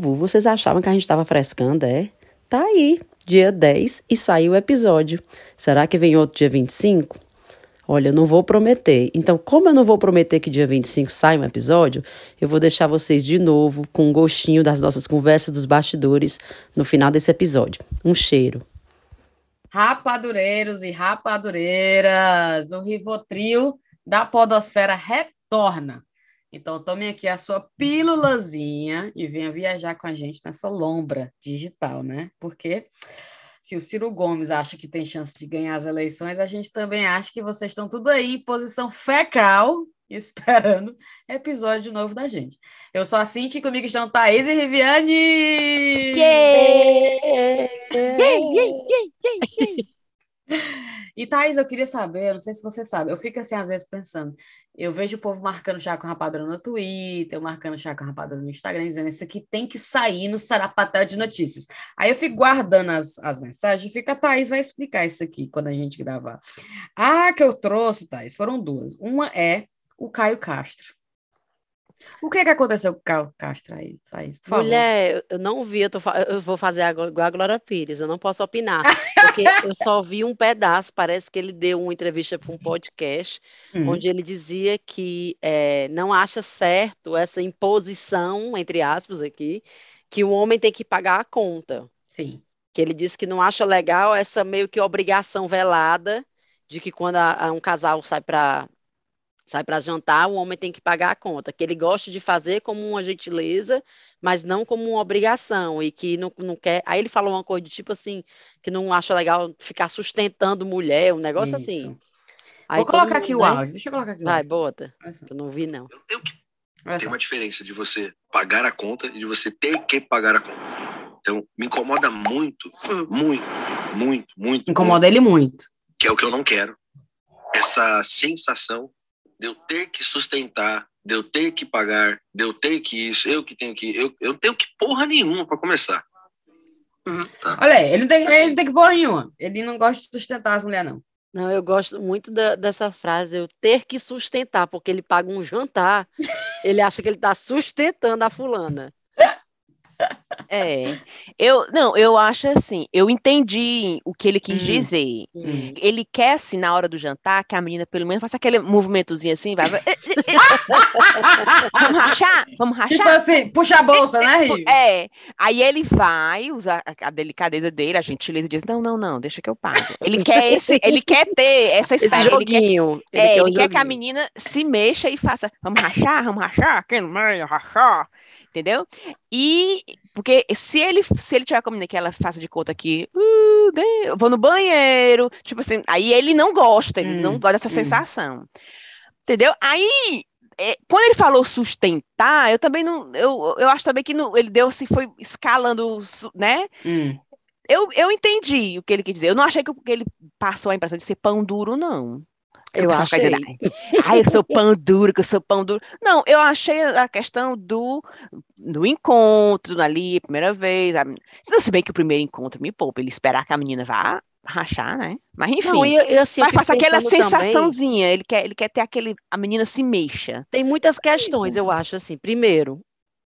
novo? Vocês achavam que a gente estava frescando, é? Tá aí, dia 10 e saiu o episódio. Será que vem outro dia 25? Olha, eu não vou prometer. Então, como eu não vou prometer que dia 25 sai um episódio, eu vou deixar vocês de novo com um gostinho das nossas conversas dos bastidores no final desse episódio. Um cheiro. Rapadureiros e rapadureiras, o Rivotril da Podosfera retorna. Então, tome aqui a sua pílulazinha e venha viajar com a gente nessa lombra digital, né? Porque se o Ciro Gomes acha que tem chance de ganhar as eleições, a gente também acha que vocês estão tudo aí em posição fecal, esperando episódio novo da gente. Eu sou a Cintia e comigo estão Thaís e Riviane! Yeah! Yeah, yeah, e Thaís, eu queria saber, não sei se você sabe, eu fico assim às vezes pensando, eu vejo o povo marcando chá com rapadura no Twitter, marcando chá com rapadura no Instagram, dizendo isso aqui tem que sair no sarapatel de notícias. Aí eu fico guardando as, as mensagens fica, a Thaís vai explicar isso aqui quando a gente gravar. Ah, que eu trouxe, Thaís, foram duas. Uma é o Caio Castro. O que, é que aconteceu com o Castro aí, Thaís? Mulher, eu não vi, eu, tô, eu vou fazer igual a Glória Pires, eu não posso opinar, porque eu só vi um pedaço, parece que ele deu uma entrevista para um podcast, hum. onde ele dizia que é, não acha certo essa imposição, entre aspas aqui, que o homem tem que pagar a conta. Sim. Que ele disse que não acha legal essa meio que obrigação velada de que quando a, a um casal sai para sai para jantar, o homem tem que pagar a conta, que ele gosta de fazer como uma gentileza, mas não como uma obrigação, e que não, não quer. Aí ele falou uma coisa de tipo assim, que não acha legal ficar sustentando mulher, um negócio assim. Isso. assim. Aí Vou colocar aqui o áudio, deixa eu colocar aqui o Vai, bota, que eu não vi não. Eu tenho que... Tem uma diferença de você pagar a conta e de você ter que pagar a conta. Então, me incomoda muito, muito, muito, muito. Incomoda muito, ele muito. Que é o que eu não quero. Essa sensação de eu ter que sustentar, de eu ter que pagar, de eu ter que isso, eu que tenho que. Eu, eu tenho que porra nenhuma para começar. Uhum. Tá? Olha aí, ele não, tem, assim. ele não tem que porra nenhuma. Ele não gosta de sustentar as mulheres, não. Não, eu gosto muito da, dessa frase, eu ter que sustentar, porque ele paga um jantar, ele acha que ele está sustentando a fulana. É. Eu, não, eu acho assim, eu entendi o que ele quis hum, dizer. Hum. Ele quer, assim, na hora do jantar, que a menina pelo menos faça aquele movimentozinho assim, vai. vai. vamos rachar? Vamos rachar? Tipo assim, puxa a bolsa, né, Rio? É. Aí ele vai usar a delicadeza dele, a gentileza diz: não, não, não, deixa que eu pago. Ele quer esse, ele quer ter essa espécie. Esse joguinho. Ele quer, é, ele, quer, um ele quer que a menina se mexa e faça, vamos rachar, vamos rachar, quem no meio, rachar entendeu? E porque se ele se ele tiver comigo que ela faça de conta que uh, vou no banheiro, tipo assim, aí ele não gosta, ele hum, não gosta dessa hum. sensação. Entendeu? Aí é, quando ele falou sustentar, eu também não, eu, eu acho também que não, ele deu assim, foi escalando, né? Hum. Eu, eu entendi o que ele quis dizer. Eu não achei que ele passou a impressão de ser pão duro, não. Eu, eu achei. Dizer, Ai, eu sou pão duro, que eu sou pão duro. Não, eu achei a questão do, do encontro ali, primeira vez. A, se bem que o primeiro encontro me poupa, ele esperar que a menina vá rachar, né? Mas enfim. Não, eu, eu, assim, mas passa aquela sensaçãozinha, também, ele quer, ele quer ter aquele. A menina se mexa. Tem muitas questões, eu acho, assim. Primeiro,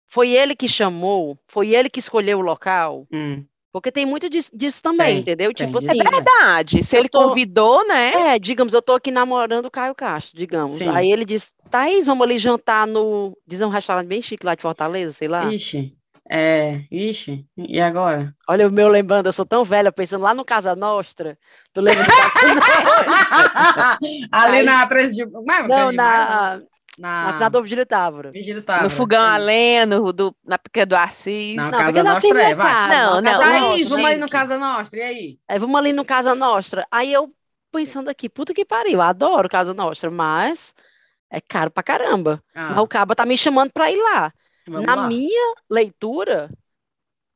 foi ele que chamou, foi ele que escolheu o local. Hum. Porque tem muito disso, disso também, tem, entendeu? Tem, tipo assim. É verdade. Se ele tô, convidou, né? É, digamos, eu tô aqui namorando o Caio Castro, digamos. Sim. Aí ele diz, Thaís, vamos ali jantar no. Diz um restaurante bem chique lá de Fortaleza, sei lá. Ixi. É, ixi, e agora? Olha o meu lembrando, eu sou tão velha, pensando lá no Casa Nostra. Tu lembra do Casa Nostra? Ali Aí, na 13 de. Não, não na, na, na senador Vigílio Távora. Vigílio Távora. No fogão a lenha, no, do, na pica do Assis. Não, não Casa Nostra é, vai. Não, não. Aí, vamos ali no Casa Nostra, e aí? É, vamos ali no Casa Nostra. Aí eu pensando aqui, puta que pariu, adoro Casa Nostra, mas é caro pra caramba. Ah. Mas o Caba tá me chamando pra ir lá. Vamos na lá. minha leitura,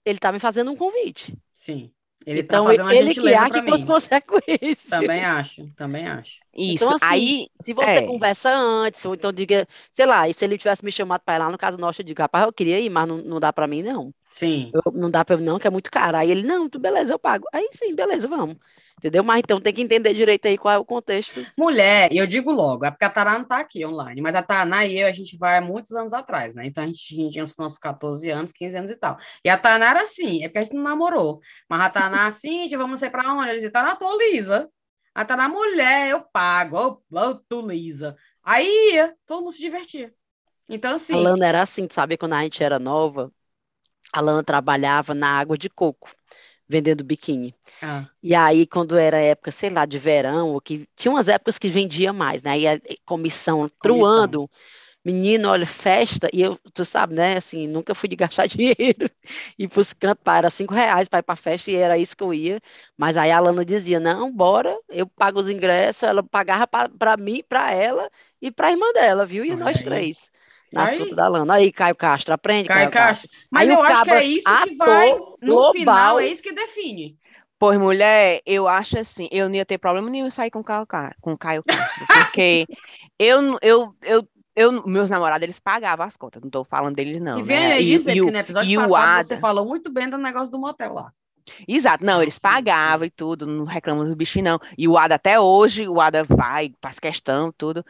ele tá me fazendo um convite. Sim. Ele tá então, tá fazendo uma ele gentileza que arque com as consequências. Também acho, também acho. Isso, Então, assim, aí, Se você É. conversa antes, ou então diga, sei lá, e se ele tivesse me chamado para ir lá no Casa Nossa, eu digo, rapaz, eu queria ir, mas não, não dá para mim, não. Sim. Eu- não dá para eu não, que é muito caro. Aí ele, não, tu, beleza, eu pago. Aí sim, beleza, vamos. Entendeu? Mas então tem que entender direito aí qual é o contexto. Mulher, e eu digo logo, é porque a Taná não tá aqui online, mas a Taná e eu, a gente vai há muitos anos atrás, né? Então a gente, a tinha os nossos 14 anos, 15 anos e tal. E a Taná era assim, é porque a gente não namorou. Mas a Taná, assim, vamos sei pra onde? Ela dizia, Taná, tô lisa. A Taná, mulher, eu pago, eu, eu tô lisa. Aí ia, todo mundo se divertia. Então, A assim, Lana era assim, tu sabe? Quando a gente era nova, a Lana trabalhava na água de coco, vendendo biquíni. ah, E aí, quando era época, sei lá, de verão, que tinha umas épocas que vendia mais, né? E a comissão truando. Menino, olha, festa, e eu, tu sabe, né, assim, nunca fui de gastar dinheiro, ir pros cantos, era cinco reais para ir pra festa, e era isso que eu ia, mas aí a Lana dizia, não, bora, eu pago os ingressos, ela pagava pra, pra mim, pra ela e pra irmã dela, viu, e nós três, nas Aí. contas da Lana, aí Caio Castro, aprende, Caio Caio Castro. Castro. Mas Aí eu acho que é isso que vai, no global. final, é isso que define. Pois, mulher, eu acho assim, eu não ia ter problema nenhum em sair com o Caio, Ca- com Caio Castro, porque eu, eu, eu, eu, meus namorados, eles pagavam as contas, não tô falando deles não, e né? vem aí dizer, e porque no episódio passado você falou muito bem do negócio do motel lá. Exato, não, eles pagavam e tudo, não reclamam do bichinho, não. E o Ada até hoje, o Ada vai, faz questão, tudo.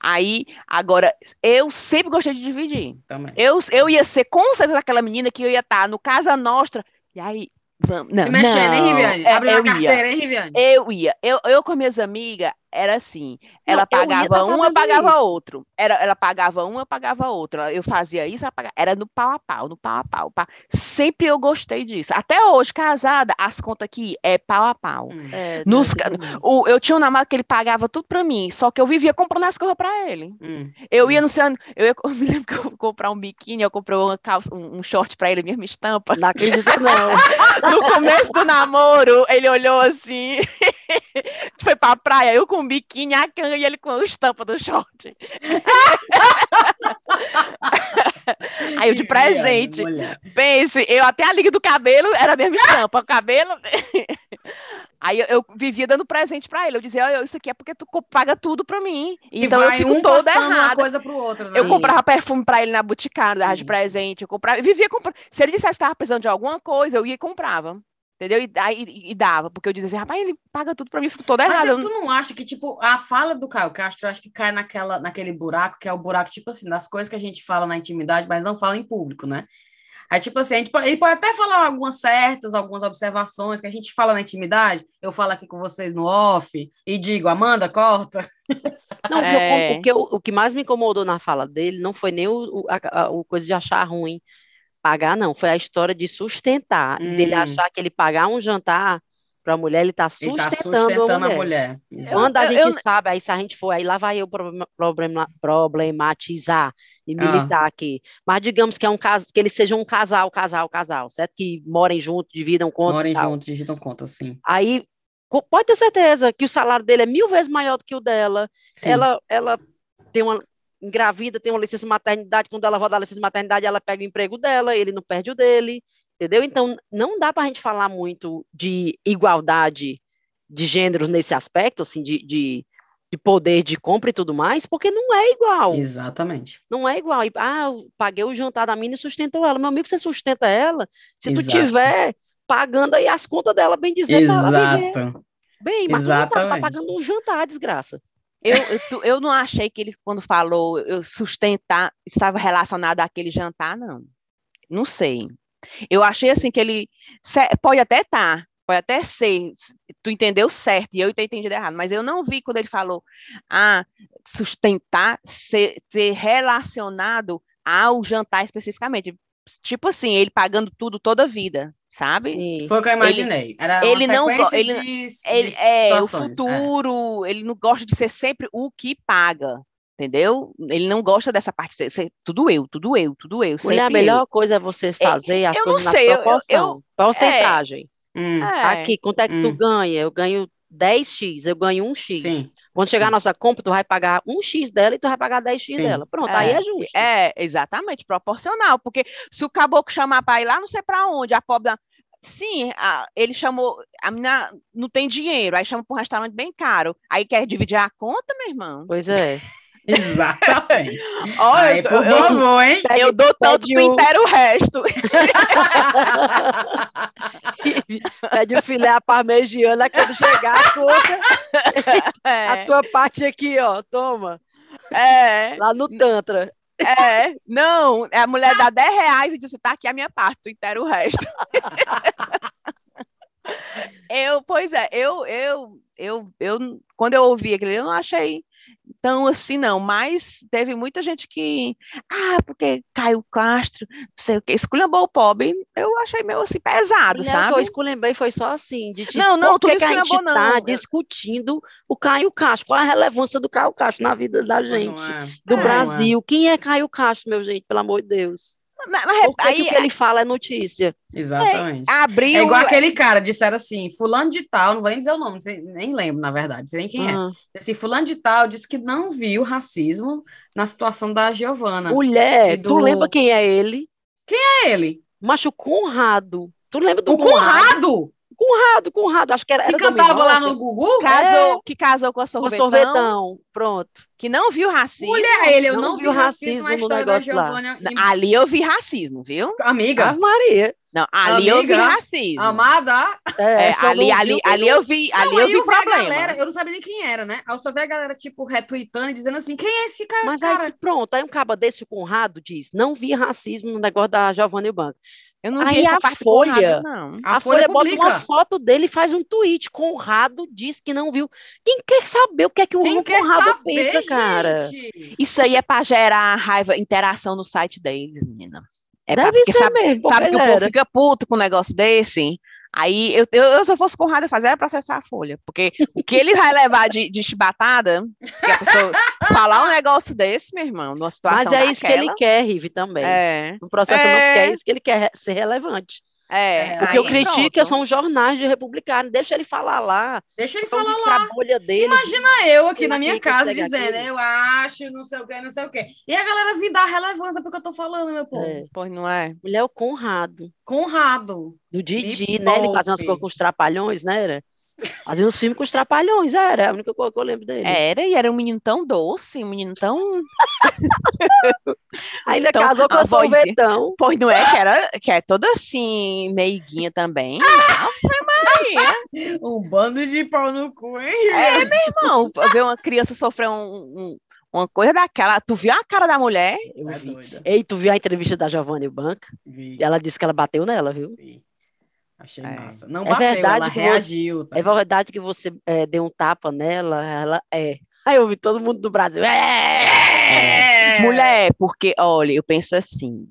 Aí, agora, eu sempre gostei de dividir. Também. Eu, eu ia ser com certeza aquela menina que eu ia estar no Casa Nostra, e aí, vamos, não, Se mexendo, hein, não, Riviane? é, Abriu eu a ia. carteira, hein, Riviane? Eu ia. Eu, eu com minhas amigas, era assim. Não, Ela ia pagava um, eu pagava isso. outro. Era, ela pagava um, eu pagava outro. Eu fazia isso, ela pagava. Era no pau a pau, no pau a pau. pá. Sempre eu gostei disso. Até hoje, casada, as contas aqui é pau a pau. Hum. É, Nos não, não. O, eu tinha um namorado que ele pagava tudo pra mim, só que eu vivia comprando as coisas pra ele. Hum. Eu ia Hum. no seu, eu, ia, eu me lembro que eu ia comprar um biquíni, eu comprei uma calça, um, um short pra ele, mesma estampa. Não acredito, não. No começo do namoro, ele olhou assim, foi pra praia, eu com um biquíni, a canga e ele com a estampa do short. Aí eu de presente, pense, eu até a liga do cabelo era a mesma estampa, o cabelo. Aí eu, eu vivia dando presente pra ele, eu dizia, olha, isso aqui é porque tu paga tudo pra mim, E então eu vai fico um toda passando uma errada. coisa pro outro, né? Eu comprava perfume pra ele na Boticário, dava de presente, eu comprava, eu vivia comprando. Se ele dissesse que estava precisando de alguma coisa, eu ia e comprava. Entendeu? E, aí, e- e dava, porque eu dizia assim, rapaz, ele paga tudo pra mim, fico toda Mas errada. eu tu não- acha que, tipo, a fala do Caio Castro, eu acho que cai naquela, naquele buraco, que é o buraco, tipo assim, das coisas que a gente fala na intimidade, mas não fala em público, né? Aí, tipo assim, a gente pode, ele pode até falar algumas certas, algumas observações que a gente fala na intimidade, eu falo aqui com vocês no off, e digo, Amanda, corta. Não, o que eu- É. o, que eu- o que mais me incomodou na fala dele não foi nem o, o, a, a- o coisa de achar ruim pagar, não. Foi a história de sustentar, dele Hum. achar que ele pagar um jantar para a mulher, ele está Ele tá sustentando, sustentando a a mulher. mulher. Exato. Quando a Eu- gente eu- sabe, aí se a gente for, aí lá vai eu problema- problema- problematizar e Ah. militar aqui. Mas digamos que é um caso, que eles sejam um casal, casal, casal, certo? Que morem juntos, dividam contas Morem juntos, digitam conta, sim. Aí pode ter certeza que o salário dele é mil vezes maior do que o dela. Sim. Ela, ela tem uma engravida, tem uma licença maternidade. Quando ela volta da licença maternidade, ela pega o emprego dela, ele não perde o dele, entendeu? Então, não dá para a gente falar muito de igualdade de gêneros nesse aspecto, assim, de, de, de poder de compra e tudo mais, porque não é igual. Exatamente. Não é igual. Ah, eu paguei o jantar da mina e sustentou ela. Meu amigo, você sustenta ela se tu Exato. tiver pagando aí as contas dela, bem dizer, viver. Exato. Bem, mas tu não tá, tu tá pagando um jantar, desgraça. Eu, eu, eu não achei que ele, quando falou eu sustentar, estava relacionado àquele jantar, não. Não sei. Eu achei assim que ele pode até estar, pode até ser, tu entendeu certo e eu ter entendido errado, mas eu não vi quando ele falou, ah, sustentar ser, ser relacionado ao jantar especificamente. Tipo assim, ele pagando tudo toda a vida, sabe? Sim. Foi o que eu imaginei. Era ele não ele- de, Ele, é, o situações. futuro, ele não gosta de ser sempre o que paga, entendeu? Ele não gosta dessa parte, ser, ser tudo eu, tudo eu, tudo eu, Mulher, a melhor coisa é você fazer as eu não coisas na sei, eu- eu- proporção. Porcentagem. Hum, eu. É, Aqui, quanto é que tu Hum. ganha? Eu ganho 10x, eu ganho 1x. sim. Quando chegar a nossa compra, tu vai pagar 1x dela e tu vai pagar 10x Sim. dela. Pronto, É, aí é justo. É, exatamente, proporcional, porque se o caboclo chamar para ir lá, não sei para onde, a pobre da- Sim, a- ele chamou. A menina não tem dinheiro, aí chama para um restaurante bem caro. Aí quer dividir a conta, meu irmão? Pois é. Exatamente. Olha, Aí, eu, por eu- favor, hein? Eu dou tanto, tu o- inteira o resto. Pede o filé à parmegiana quando chegar a conta, a É, tua parte aqui, ó, toma. é, Lá no Tantra. é. Não, a mulher dá 10 reais e diz: tá aqui a minha parte, tu inteira o resto. Eu, pois é, eu, eu, eu, eu, quando eu ouvi aquilo, eu não achei tão assim, não, mas teve muita gente que, ah, porque Caio Castro, não sei o que, esculhambou o pobre, eu achei meio assim pesado, Mulher, o que eu sabe? esculhambei foi só assim, de tipo, Não, não, por que não que a gente tá não. discutindo o Caio Castro? Qual a relevância do Caio Castro na vida da gente, é. do É. Brasil? Quem é Caio Castro, meu gente, pelo amor de Deus? Mas, mas que aí o que ele fala é notícia? Exatamente. abriu. É igual aquele cara, disseram assim, fulano de tal, não vou nem dizer o nome, nem lembro, na verdade, sei nem quem é. Ah, Assim, fulano de tal disse que não viu racismo na situação da Giovana. mulher, E tu do- lembra quem é ele? É ele. Macho Conrado. Tu lembra do O Conrado, Conrado, Conrado, acho que era, que era cantava lá no Gugu. casou, que casou com a com sorvetão, sorvetão, pronto. que não viu racismo. Mulher, ele, eu Não não, vi racismo, racismo na no história da negócio lá. Giovana. e- Ali eu vi racismo, viu? Amiga, Ave Maria. Não, ali eu vi Amiga, racismo. amada, É, É, ali, ali, viu- ali eu vi, ali Não, eu vi eu vi a problema. galera, eu não sabia nem quem era, né? Aí eu só vi a galera, tipo, retweetando e dizendo assim, quem é esse cara? Mas cara? aí, pronto, aí um caba desse, o Conrado, diz, não vi racismo no negócio da Giovanna Banco. Eu não Aí vi essa a parte Folha- Conrado, não. A, A, Folha, Folha, bota uma foto dele e faz um tweet. Conrado diz que não viu. Quem quer saber o que é que o Quem Conrado saber, pensa, cara? gente? Isso aí é pra gerar raiva, interação no site deles, menina. É pra, Deve porque ser sabe, mesmo, sabe que o povo fica puto com um negócio desse? Aí, eu, eu, eu, se eu fosse Conrado, eu fazer era processar a Folha. Porque o que ele vai levar de, de chibatada, que a pessoa falar um negócio desse, meu irmão, numa situação Mas é isso que ele daquela, quer, Rive, também. É, No processo não, É. porque é isso que ele quer ser relevante. É. O que aí eu critico pronto. são os jornais de republicano. Deixa ele falar lá. Deixa ele falar lá. bolha dele. Imagina eu aqui na minha é casa dizendo, aquilo? eu acho, não sei o que, não sei o que. E a galera vir dar relevância porque eu tô falando, meu povo. É. Pois não é? Mulher é o Conrado. Conrado. Do Didi, Me né? Ele fazia umas poupe. coisas com os trapalhões, né? Era? Fazia uns filmes com os trapalhões, era. A única coisa que eu lembro dele. Era, e era um menino tão doce, um menino tão. Ainda Então, casou com a a voz de- sorvetão. Pois não é, que, era, que é toda assim, meiguinha também. Ave Maria. Um bando de pau no cu, hein? É, meu irmão, ver uma criança sofrer um, um- uma coisa daquela. Tu viu a cara da mulher? Eu É vi. doida. Ei, tu viu a entrevista da Giovanna Banca? Vi, Ela disse que ela bateu nela, viu? vi. Achei É. massa. Não É bateu, verdade ela você- reagiu. tá? É verdade que você é, deu um tapa nela? Ela é. Aí eu vi todo mundo do Brasil. É! É. Mulher, porque, olha, eu penso assim.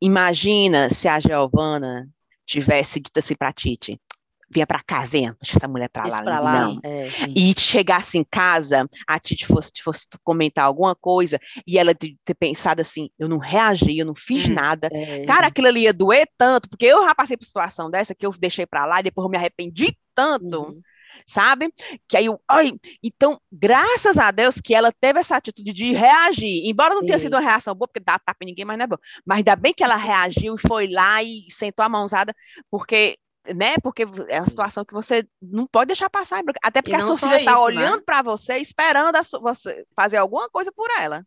Imagina se a Giovana tivesse dito assim pra Titi: vinha pra cá, venha, deixa essa mulher Isso lá. pra lá. Não. É. e chegasse em casa, a Titi fosse, fosse comentar alguma coisa e ela ter, pensado assim, eu não reagi, eu não fiz Hum. nada. É. Cara, aquilo ali ia doer tanto, porque eu já passei por situação dessa que eu deixei pra lá e depois eu me arrependi tanto, Uhum. sabe? Que aí eu, ai, então, graças a Deus que ela teve essa atitude de reagir, embora não tenha sido uma reação boa, porque dá tapa em ninguém, mas não é bom. Mas ainda bem que ela reagiu e foi lá e sentou a mãozada, porque né? Porque é uma situação que você não pode deixar passar, até porque a sua filha está né? olhando para você, esperando a su- você fazer alguma coisa por ela.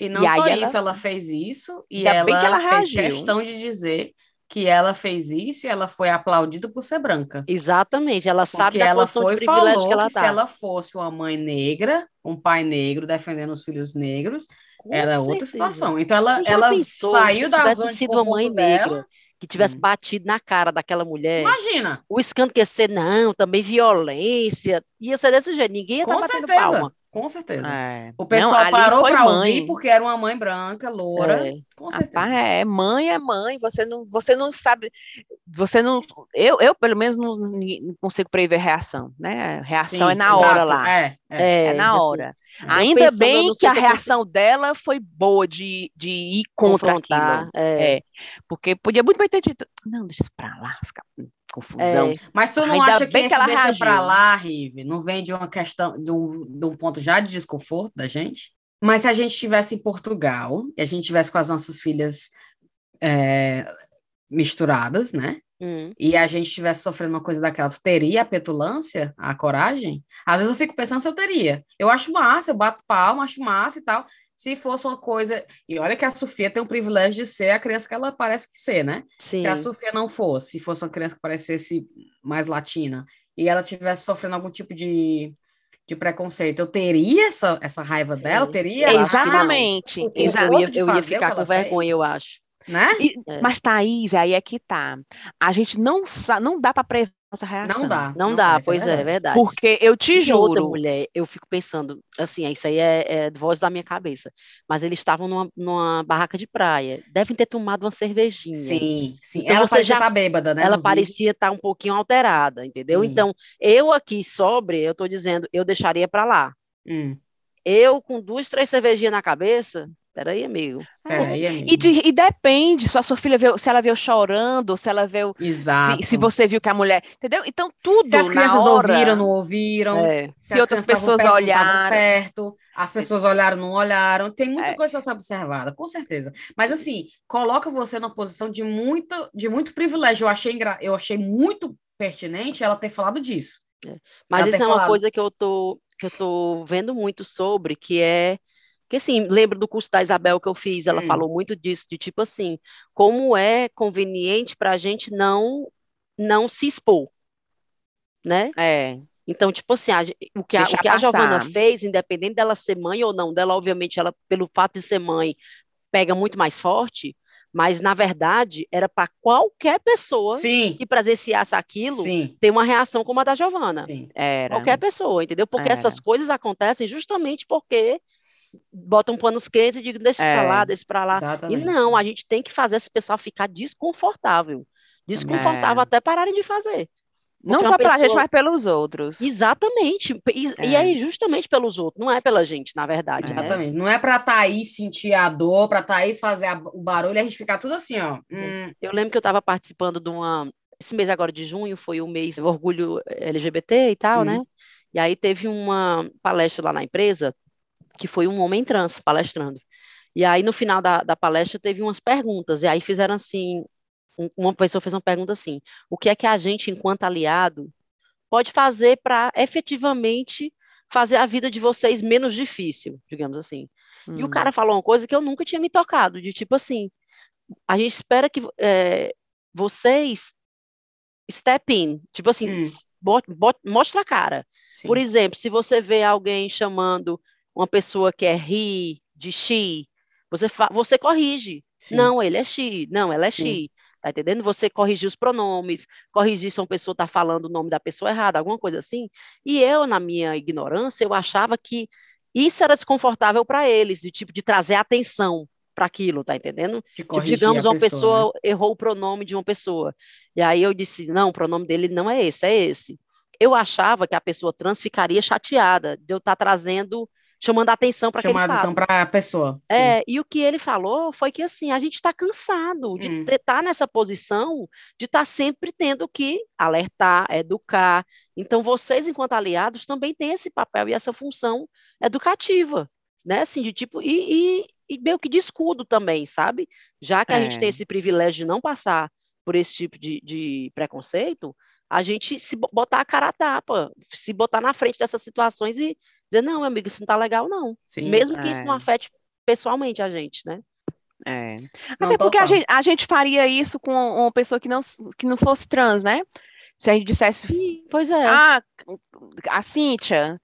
E não E só ela- isso, ela fez isso e ela, ela fez reagiu. questão de dizer que ela fez isso e ela foi aplaudida por ser branca. Exatamente, ela sabe Porque da ela foi de e falou que ela que se tá. ela fosse uma mãe negra, um pai negro defendendo os filhos negros, Com era outra certeza. situação. Então ela, ela pensou saiu se da zona de sido uma mãe dela. Que tivesse Hum. batido na cara daquela mulher? Imagina, O escândalo que ia ser, não, também violência. Ia ser desse jeito, ninguém ia estar com batendo certeza, palma. com certeza. É. O pessoal Não, parou para ouvir porque era uma mãe branca, loura, É. com certeza. Rapaz, é, mãe é mãe, você não, você não sabe, você não, eu, eu pelo menos não, não consigo prever reação, né? Reação Sim, é na hora exato, lá, É, é. é, na assim, hora. Ainda bem que a eu reação dela foi boa de, de ir contra confrontar. É. É, porque podia muito bem ter dito, não, deixa isso pra lá, ficar com confusão. É. Mas tu não Ainda acha que que ela deixa reagiu. pra lá, Rive, não vem de uma questão, de um, de um ponto já de desconforto da gente? Mas se a gente estivesse em Portugal e a gente tivesse com as nossas filhas é, misturadas, né? Hum. e a gente estivesse sofrendo uma coisa daquela, tu teria a petulância, a coragem? Às vezes eu fico pensando se eu teria. Eu acho massa, eu bato palma, acho massa e tal. Se fosse uma coisa. E olha que a Sofia tem o privilégio de ser a criança que ela parece que ser, né? Sim. Se a Sofia não fosse, se fosse uma criança que parecesse mais latina, e ela tivesse sofrendo algum tipo de, de preconceito, eu teria essa, essa raiva dela? Eu teria? Eu. Exatamente. Eu, Exato. ia, eu ia ficar com vergonha, fez. eu acho. Né? E- É. Mas, Thaís, aí é que tá. A gente não não dá para prever nossa reação. Não dá. Não, dá, isso pois é, é verdade. Porque eu te E outra juro. mulher, eu fico pensando, assim, isso aí é, é voz da minha cabeça, mas eles estavam numa, numa barraca de praia, devem ter tomado uma cervejinha. Sim, sim. Então ela você parecia já- estar bêbada, né? Ela parecia estar um pouquinho alterada, entendeu? Hum. Então, eu aqui sobre, eu tô dizendo, eu deixaria pra lá. Hum, Eu com duas, três cervejinhas na cabeça, peraí, amigo. peraí, amiga. E, de- e depende se a sua filha viu, se ela viu chorando, se ela viu, Exato. se, se você viu que a mulher, entendeu? Então tudo Se as na crianças hora, ouviram, não ouviram. É, Se, Se as outras pessoas perto, olharam. perto. As pessoas olharam, não olharam. Tem muita É. coisa para ser observada, com certeza. Mas assim, coloca você numa posição de muito, de muito privilégio. Eu achei, eu achei muito pertinente ela ter falado disso. Mas Ela isso é uma falado. coisa que eu tô, que eu tô vendo muito sobre, que é que assim, lembro do curso da Isabel que eu fiz, ela Hum. falou muito disso, de tipo assim, como é conveniente para a gente não não se expor, né? É, Então, tipo assim, a o que a, Deixar o que a Giovana fez, independente dela ser mãe ou não, dela, obviamente, ela, pelo fato de ser mãe, pega muito mais forte, mas na verdade era para qualquer pessoa Sim, que presenciasse aquilo sim, ter uma reação como a da Giovana. sim. era. Qualquer pessoa, entendeu? Porque Era. essas coisas acontecem justamente porque botam panos quentes e digam, deixa pra É. lá, deixa pra lá. E Exatamente. não, a gente tem que fazer esse pessoal ficar desconfortável. Desconfortável É. até pararem de fazer. Não Porque só uma pela gente, pessoa- mas pelos outros. Exatamente. E, e É. aí, justamente pelos outros, não é pela gente, na verdade. né? Exatamente. Não é para Thaís sentir a dor, para Thaís fazer a- o barulho e a gente ficar tudo assim, ó. Hum, Eu lembro que eu estava participando de uma. Esse mês agora de junho foi o mês do orgulho LGBT e tal, Uhum. né? E aí teve uma palestra lá na empresa que foi um homem trans palestrando. E aí no final da, da palestra teve umas perguntas, e aí fizeram assim: um- uma pessoa fez uma pergunta assim: o que é que a gente, enquanto aliado, pode fazer para efetivamente fazer a vida de vocês menos difícil, digamos assim? E o Hum. cara falou uma coisa que eu nunca tinha me tocado, de tipo assim, a gente espera que é, vocês step in, tipo assim, Hum. bot- bot- mostra a cara. sim. Por exemplo, se você vê alguém chamando uma pessoa que é he, de she, você, você corrige. Sim. Não, ele é she, não, ela é Sim. she. Tá entendendo? Você corrigir os pronomes, corrigir se uma pessoa está falando o nome da pessoa errada, alguma coisa assim. E eu, na minha ignorância, eu achava que isso era desconfortável para eles, de tipo de trazer atenção para aquilo, tá entendendo? De Tipo, digamos, uma pessoa, né? errou o pronome de uma pessoa. E aí eu disse, não, o pronome dele não é esse, é esse. Eu achava que a pessoa trans ficaria chateada de eu estar trazendo, chamando a atenção para aquele fato. atenção para a pessoa. Sim. É, e o que ele falou foi que assim, a gente está cansado de Hum. estar nessa posição de estar sempre tendo que alertar, educar. Então, vocês, enquanto aliados, também têm esse papel e essa função educativa, né? Assim, de tipo, e, e, e meio que de escudo também, sabe? Já que a gente É. tem esse privilégio de não passar por esse tipo de, de preconceito, a gente se bo- botar a cara a tapa, se botar na frente dessas situações e dizer, não, meu amigo, isso não tá legal, não. Sim. Mesmo que isso não É. afete pessoalmente a gente, né? É. Até porque a gente, a gente faria isso com uma pessoa que não, que não fosse trans, né? Se a gente dissesse, Ih, Pois é. ah, a Cíntia,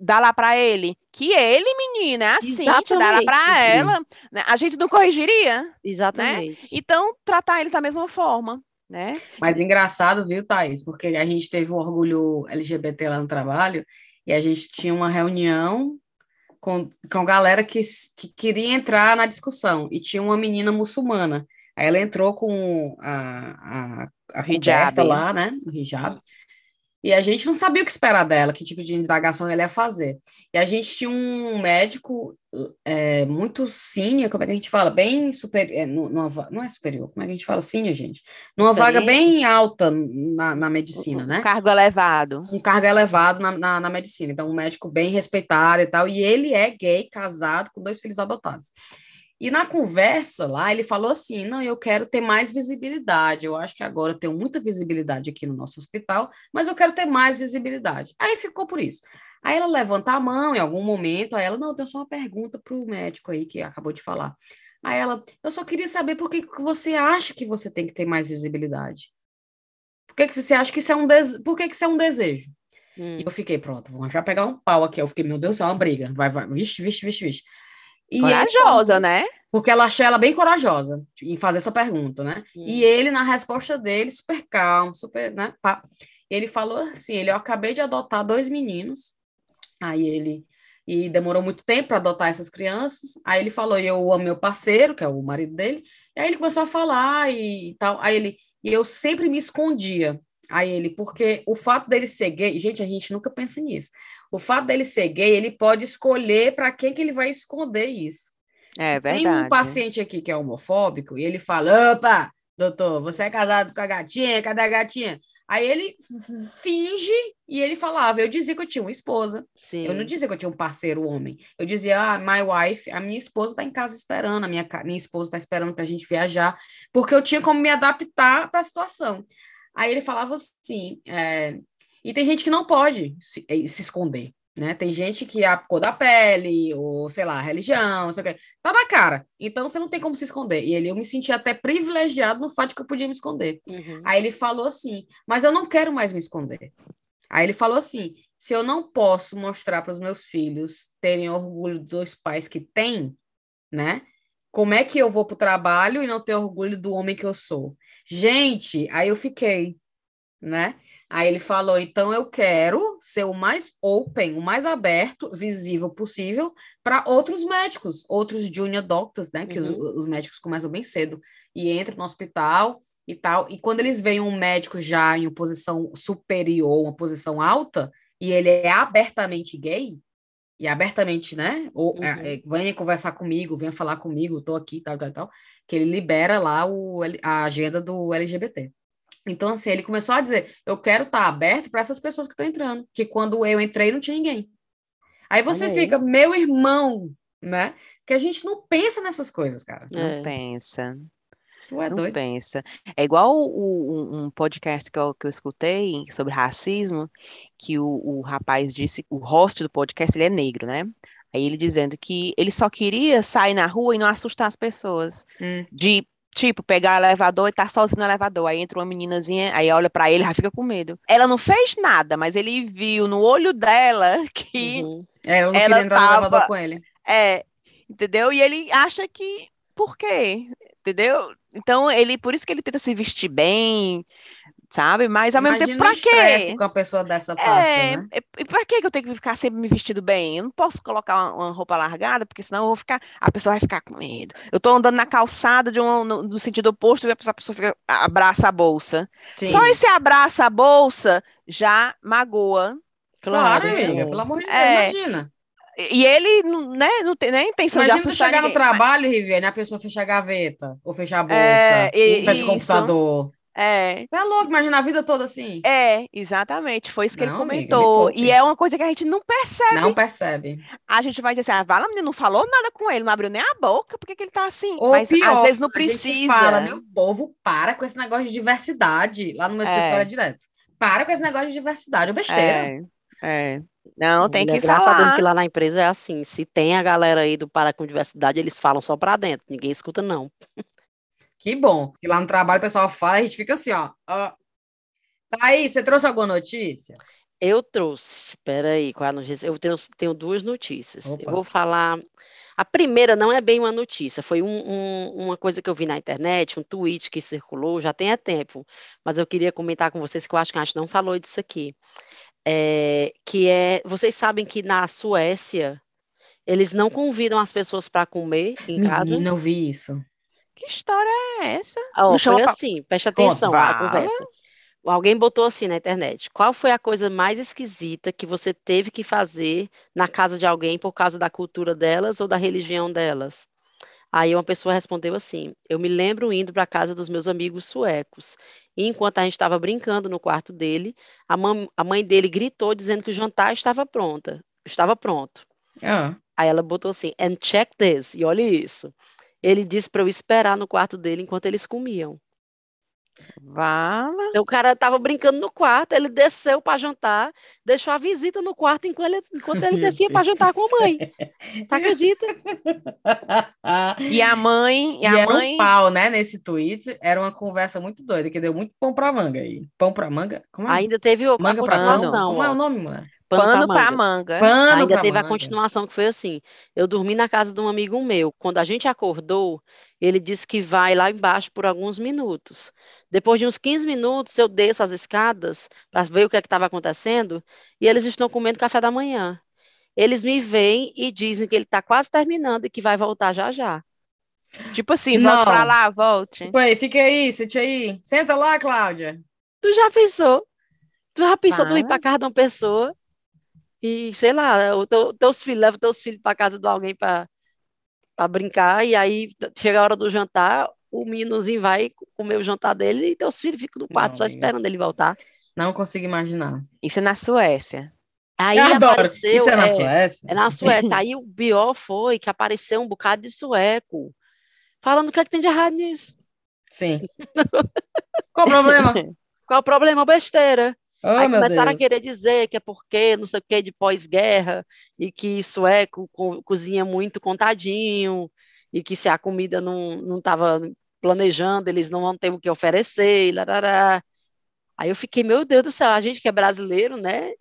dá lá pra ele. Que ele, menina, é a Cíntia, dá lá pra Exatamente. ela. né? A gente não corrigiria. Exatamente. Então, tratar ele da mesma forma, né? Mas engraçado, viu, Thaís? Porque a gente teve o orgulho LGBT lá no trabalho e a gente tinha uma reunião com, com galera que, que queria entrar na discussão e tinha uma menina muçulmana. Aí ela entrou com a, a, a coberta lá, né? O hijab. E a gente não sabia o que esperar dela, que tipo de indagação ela ia fazer. E a gente tinha um médico é, muito senior, como é que a gente fala? Bem superior, não é superior, como é que a gente fala senior, gente? Numa vaga bem alta na, na medicina, Um né? cargo elevado. Um cargo elevado na, na, na medicina, então um médico bem respeitado e tal, e ele é gay, casado, com dois filhos adotados. E na conversa lá, ele falou assim: não, eu quero ter mais visibilidade. Eu acho que agora eu tenho muita visibilidade aqui no nosso hospital, mas eu quero ter mais visibilidade. Aí ficou por isso. Aí ela levanta a mão em algum momento, aí ela, não, tem só uma pergunta para o médico aí que acabou de falar. Aí ela, eu só queria saber por que, que você acha que você tem que ter mais visibilidade. Por que, que você acha que isso é um desejo? Por que, que isso é um desejo? Hum. E eu fiquei, pronto, vou já pegar um pau aqui. Eu fiquei, meu Deus, é uma briga. Vai, vai, vixe, vixe, vixe, vixe. E corajosa, ele, né? Porque ela achou ela bem corajosa em fazer essa pergunta, né? Hum. E ele, na resposta dele, super calmo, super, né? Pá, ele falou assim: ele, eu acabei de adotar dois meninos. Aí ele. E demorou muito tempo para adotar essas crianças. Aí ele falou: eu amo meu parceiro, que é o marido dele. E aí ele começou a falar e tal. Aí ele. E eu sempre me escondia. Aí ele, porque o fato dele ser gay, gente, a gente nunca pensa nisso. O fato dele ser gay, ele pode escolher para quem que ele vai esconder isso. É verdade. Tem um paciente aqui que é homofóbico e ele fala: opa, doutor, você é casado com a gatinha? Cadê a gatinha? Aí ele finge e ele falava: eu dizia que eu tinha uma esposa. Sim. Eu não dizia que eu tinha um parceiro homem. Eu dizia: ah, my wife, a minha esposa está em casa esperando, a minha, minha esposa está esperando para a gente viajar, porque eu tinha como me adaptar para a situação. Aí ele falava assim: é, e tem gente que não pode se, eh, se esconder, né? Tem gente que a cor da pele, ou sei lá, religião, sei o quê, tá na cara. Então você não tem como se esconder. E ele, eu me senti até privilegiado no fato de que eu podia me esconder. Uhum. Aí ele falou assim: mas eu não quero mais me esconder. Aí ele falou assim: se eu não posso mostrar para os meus filhos terem orgulho dos pais que têm, né? Como é que eu vou para o trabalho e não ter orgulho do homem que eu sou? Gente, aí eu fiquei, né? Aí ele falou: então eu quero ser o mais open, o mais aberto, visível possível para outros médicos, outros junior doctors, né? Que uhum. os, os, médicos começam bem cedo e entram no hospital e tal. E quando eles veem um médico já em uma posição superior, uma posição alta, e ele é abertamente gay, e abertamente, né? Ou é, uhum. é, venha conversar comigo, venha falar comigo, estou aqui, tal, tal, tal, que ele libera lá o, a agenda do LGBT. Então, assim, ele começou a dizer: eu quero estar tá aberto para essas pessoas que estão entrando, que quando eu entrei não tinha ninguém. Aí você Amei. fica, meu irmão, né? Que a gente não pensa nessas coisas, cara. Não é. pensa. Tu é não doido. pensa. É igual o, um, um podcast que eu, que eu escutei sobre racismo, que o, o rapaz disse, o host do podcast, ele é negro, né? Aí ele dizendo que ele só queria sair na rua e não assustar as pessoas. Hum. De Tipo, pegar o elevador e tá sozinho no elevador. Aí entra uma meninazinha, aí olha para ele, já fica com medo. Ela não fez nada, mas ele viu no olho dela que. Uhum. É, ela não ela queria entrar tava... no elevador com ele. É, entendeu? E ele acha que. Por quê? Entendeu? Então, ele, por isso que ele tenta se vestir bem, sabe? Mas ao Imagina mesmo tempo, pra quê? com a pessoa dessa passa, é, né? E pra que eu tenho que ficar sempre me vestido bem? Eu não posso colocar uma, uma, roupa largada, porque senão eu vou ficar, a pessoa vai ficar com medo. Eu tô andando na calçada de um, no, no sentido oposto e a pessoa, a pessoa fica, abraça a bolsa. Sim. Só esse abraça a bolsa já magoa. Claro, amiga, pelo amor de Deus, é, imagina. E ele né, não tem nem intenção Imagina de assustar chegar ninguém, no trabalho, mas... Riviane, a pessoa fechar a gaveta, ou fechar a bolsa, é, e, fecha o computador. É. Tá louco, imagina a vida toda assim. É, exatamente. Foi isso que não, ele comentou. Amiga, e é uma coisa que a gente não percebe. Não percebe. A gente vai dizer assim, ah, Vala, menino, não falou nada com ele, não abriu nem a boca, por que, que ele tá assim? Ou Mas pior, às vezes não precisa. fala, meu povo, para com esse negócio de diversidade lá no meu é. escritório direto. Para com esse negócio de diversidade, é besteira. É. é. Não, tem que graças falar. Graças a Deus que lá na empresa é assim. Se tem a galera aí do Para com Diversidade, eles falam só para dentro. Ninguém escuta, não. Que bom. Que lá no trabalho o pessoal fala a gente fica assim, ó. ó. Tá aí, você trouxe alguma notícia? Eu trouxe. Espera aí, qual é a notícia? Eu tenho, tenho duas notícias. Opa. Eu vou falar. A primeira não é bem uma notícia, foi um, um, uma coisa que eu vi na internet, um tweet que circulou, já tem é tempo, mas eu queria comentar com vocês que eu acho que a gente não falou disso aqui. É, que é, vocês sabem que na Suécia eles não convidam as pessoas para comer em casa? Não vi isso. Que história é essa? Oh, foi pra... assim, preste atenção à conversa. Alguém botou assim na internet. Qual foi a coisa mais esquisita que você teve que fazer na casa de alguém por causa da cultura delas ou da religião delas? Aí uma pessoa respondeu assim: Eu me lembro indo para a casa dos meus amigos suecos. E enquanto a gente estava brincando no quarto dele, a, a, mãe dele gritou dizendo que o jantar estava pronta, estava pronto. Ah. Aí ela botou assim: And check this, e olha isso. Ele disse para eu esperar no quarto dele enquanto eles comiam. Vala. Então, o cara estava brincando no quarto, ele desceu para jantar, deixou a visita no quarto enquanto ele, enquanto ele descia para jantar com a mãe. Tá acredita? E a mãe, e E a era mãe, um pau, né, nesse tweet. Era uma conversa muito doida, que deu muito pão pra manga aí. Pão pra manga? Como é? Ainda teve manga pra pão? continuação. Como é o nome, mulher? Pano pra manga. manga. Pano Ainda pra teve a manga. continuação que foi assim. Eu dormi na casa de um amigo meu. Quando a gente acordou, ele disse que vai lá embaixo por alguns minutos. Depois de uns 15 minutos, eu desço as escadas para ver o que é que estava acontecendo e eles estão comendo café da manhã. Eles me veem e dizem que ele está quase terminando e que vai voltar já já. Tipo assim, volta pra lá, volte. Tipo aí, fica aí, sente aí. Senta lá, Cláudia. Tu já pensou? Tu já pensou tu ir Para. para casa de uma pessoa e, sei lá, o teu- teus filhos, leva teus filhos para casa de alguém para brincar e aí chega a hora do jantar, o meninozinho vai comer o jantar dele e teus filhos ficam no quarto Não, só esperando ele voltar. Não consigo imaginar. Isso é na Suécia. Aí Eu adoro. apareceu, Isso é na é, Suécia? é na Suécia. Aí o pior foi que apareceu um bocado de sueco falando o que é que tem de errado nisso. Sim. Qual o problema? Qual o problema? Besteira. Oh, Aí começaram a querer dizer que é porque não sei o que de pós-guerra e que sueco co- cozinha muito contadinho e que se a comida não não estava planejando, eles não vão ter o que oferecer, e larará. Aí eu fiquei, meu Deus do céu, a gente que é brasileiro, né?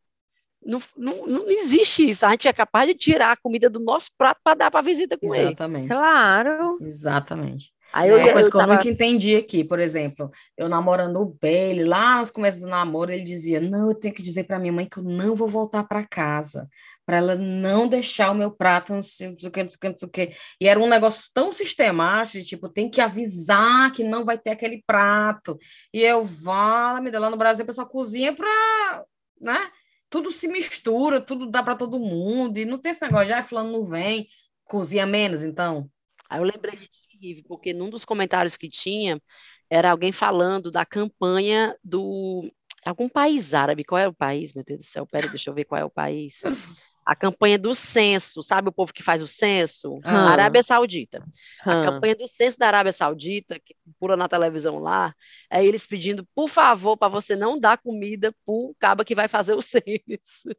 Não, não, não existe isso. A gente é capaz de tirar a comida do nosso prato para dar para a visita comer. Exatamente. Claro. Exatamente. Aí É eu, uma coisa eu que eu tava, nunca entendi aqui, por exemplo, eu namorando o Bailey, lá nos começos do namoro, ele dizia: Não, eu tenho que dizer para minha mãe que eu não vou voltar para casa, para ela não deixar o meu prato, não sei, não sei o que, não sei o que, não sei o que. E era um negócio tão sistemático, de, tipo, tem que avisar que não vai ter aquele prato. E eu, vala, me lá no Brasil, o pessoal cozinha para, né? Tudo se mistura, tudo dá para todo mundo, e não tem esse negócio de, ah, fulano não vem, cozinha menos, então. aí eu lembrei de porque num dos comentários que tinha era alguém falando da campanha do algum país árabe. Qual é o país, meu Deus do céu? Peraí, deixa eu ver qual é o país. A campanha do censo, sabe o povo que faz o censo? Ah. Arábia Saudita. A campanha do censo da Arábia Saudita, que pula na televisão lá, é eles pedindo, por favor, para você não dar comida pro caba que vai fazer o censo.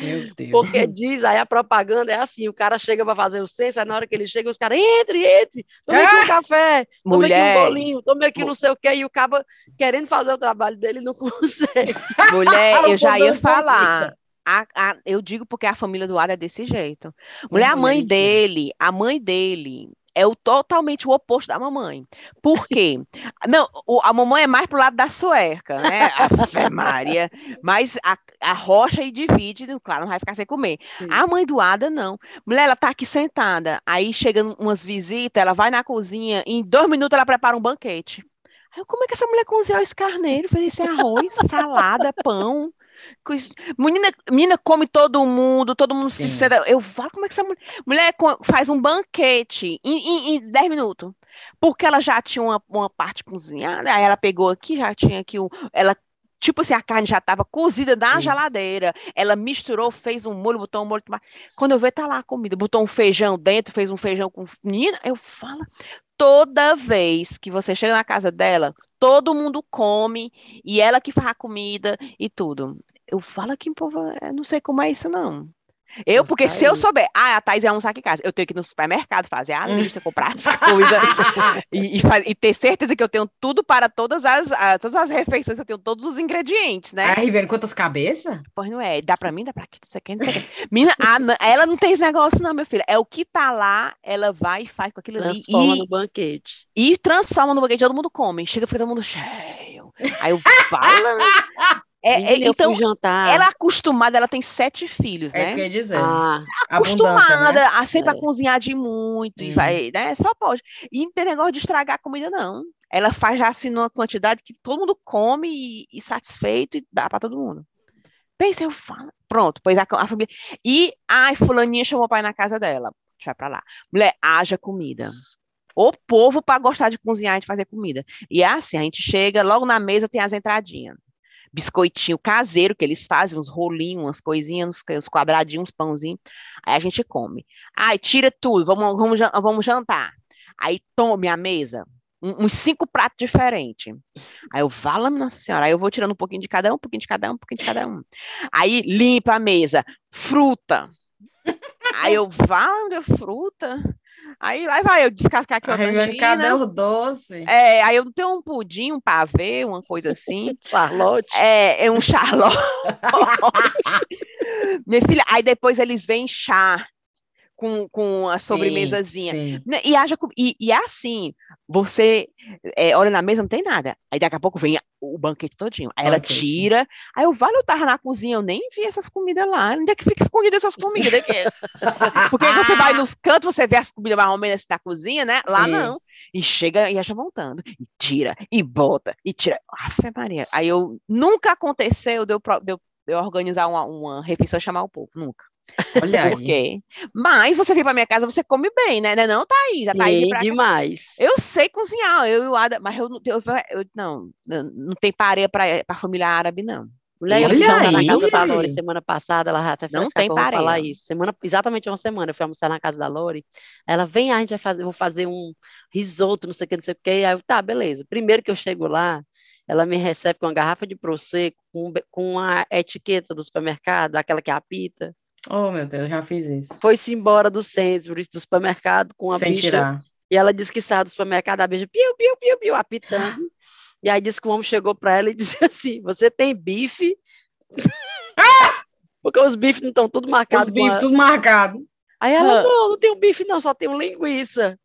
Meu Deus. Porque diz, aí a propaganda é assim, o cara chega para fazer o censo, aí na hora que ele chega, os caras, entre, entre, tome aqui um café, tome Mulher. aqui um bolinho, tome aqui não sei o quê, e o caba querendo fazer o trabalho dele não consegue. Mulher, eu já ia falar. A- a- eu digo porque a família do Ada é desse jeito. Mulher, a mãe dele, a mãe dele é o totalmente o oposto da mamãe. Por quê? Não, o- a mamãe é mais pro lado da sueca, né? Ave Maria. Mas a, a rocha aí divide, claro, não vai ficar sem comer. Sim. A mãe do Ada, não. Mulher, ela tá aqui sentada. Aí chegam umas visitas, ela vai na cozinha, e em dois minutos ela prepara um banquete. Aí como é que essa mulher cozinhou esse carneiro? Fez esse arroz, salada, pão. Menina, menina come todo mundo, todo mundo se Sim. senta. Eu falo, como é que essa mulher. Mulher faz um banquete em, em, em 10 minutos. Porque ela já tinha uma, uma parte cozinhada, aí ela pegou aqui, já tinha aqui um. Ela. Tipo assim, a carne já estava cozida na Isso. geladeira. Ela misturou, fez um molho, botou um molho. Quando eu ver, tá lá a comida. Botou um feijão dentro, fez um feijão com. Menina, eu falo. Toda vez que você chega na casa dela, todo mundo come e ela que faz a comida e tudo. Eu falo que, povo, eu não sei como é isso, não. Eu, Tá porque se eu souber, ah, a Thais ia almoçar aqui em casa, eu tenho que ir no supermercado fazer a lista, comprar as coisas e, e faz- e ter certeza que eu tenho tudo para todas as, ah, todas as refeições, eu tenho todos os ingredientes, né? Aí, vendo quantas cabeças? Pois não é, dá pra mim, dá pra aqui, não sei o que, não sei o que. Menina, a ela não tem esse negócio, não, meu filho. É o que tá lá, ela vai e faz com aquilo ali. Transforma E, no banquete. e transforma no banquete, todo mundo come. Chega, fica todo mundo cheio. Aí eu falo. É, é, então, fui jantar. ela é acostumada, ela tem sete filhos, É isso que eu né? ia dizer. Ah, Acostumada né? a sempre a É. cozinhar de muito e Hum. vai, né? Só pode. E não tem negócio de estragar a comida, não. Ela faz já assim numa quantidade que todo mundo come e, e satisfeito e dá pra todo mundo. Pensa, eu falo. Pronto, pois a, a família. E ai, fulaninha chamou o pai na casa dela. Deixa eu ir pra lá. Mulher, haja comida. O povo para gostar de cozinhar e de fazer comida. E é assim, a gente chega, logo na mesa tem as entradinhas. Biscoitinho caseiro que eles fazem, uns rolinhos, umas coisinhas, uns, quadradinhos, uns pãozinhos. Aí a gente come. Ai, tira tudo, vamos, vamos, vamos jantar. Aí tome a mesa, uns cinco pratos diferentes. Aí eu, vala Nossa Senhora, aí eu vou tirando um pouquinho de cada um, um pouquinho de cada um, um pouquinho de cada um. Aí limpa a mesa, fruta. Aí eu, vala fruta. Aí lá vai eu descascar aqui A uma Regiane, cadê tangerina. o doce? É, aí eu tenho um pudim, um pavê, uma coisa assim. Charlotte. É, é um charlotte. Minha filha, aí depois eles vêm chá com, com a sobremesazinha. Sim. Né, E, haja, e, e é assim, você é, olha na mesa, não tem nada. Aí daqui a pouco vem o banquete todinho. Aí ela tira. Aí eu, vale, eu tava na cozinha, eu nem vi essas comidas lá. Onde é que fica escondidas essas comidas? Porque aí você vai no canto, você vê as comidas mais ou menos assim da cozinha, né? Lá Sim. não. E chega e acha voltando. E tira, e bota, e tira. Afe Maria. Aí eu, nunca aconteceu de eu, de eu, de eu organizar uma, uma refeição e chamar o povo, nunca. Olha Por aí. quê? Mas você vem pra minha casa, você come bem, né? Né Não, Thaís? A Thaís Sim, pra cá. demais. Eu sei cozinhar, eu e o Ada, mas eu não tenho, eu, eu- não, não, não tem pareia para a família árabe, não. Mulher, eu Olha fui almoçar na casa da Lori semana passada, ela até Não fresca tem vou falar isso. Semana, exatamente uma semana, eu fui almoçar na casa da Lori. Ela vem, ah, a gente vai fazer, vou fazer um risoto, não sei o que, não sei o que. Aí eu, tá, beleza. Primeiro que eu chego lá, ela me recebe com uma garrafa de prosecco, com, com a etiqueta do supermercado, aquela que apita. Oh, meu Deus, já fiz isso. Foi-se embora do Sainsbury's, do supermercado, com a Sem bicha. tirar. E ela disse que saiu do supermercado, a bicha, piu, piu, piu, piu, apitando. E aí disse que o homem chegou para ela e disse assim: Você tem bife? Porque os bifes não estão tudo Os marcados. com bifes a- tudo marcado. Aí ela, Ah. não, não tem um bife, não, só tem um linguiça.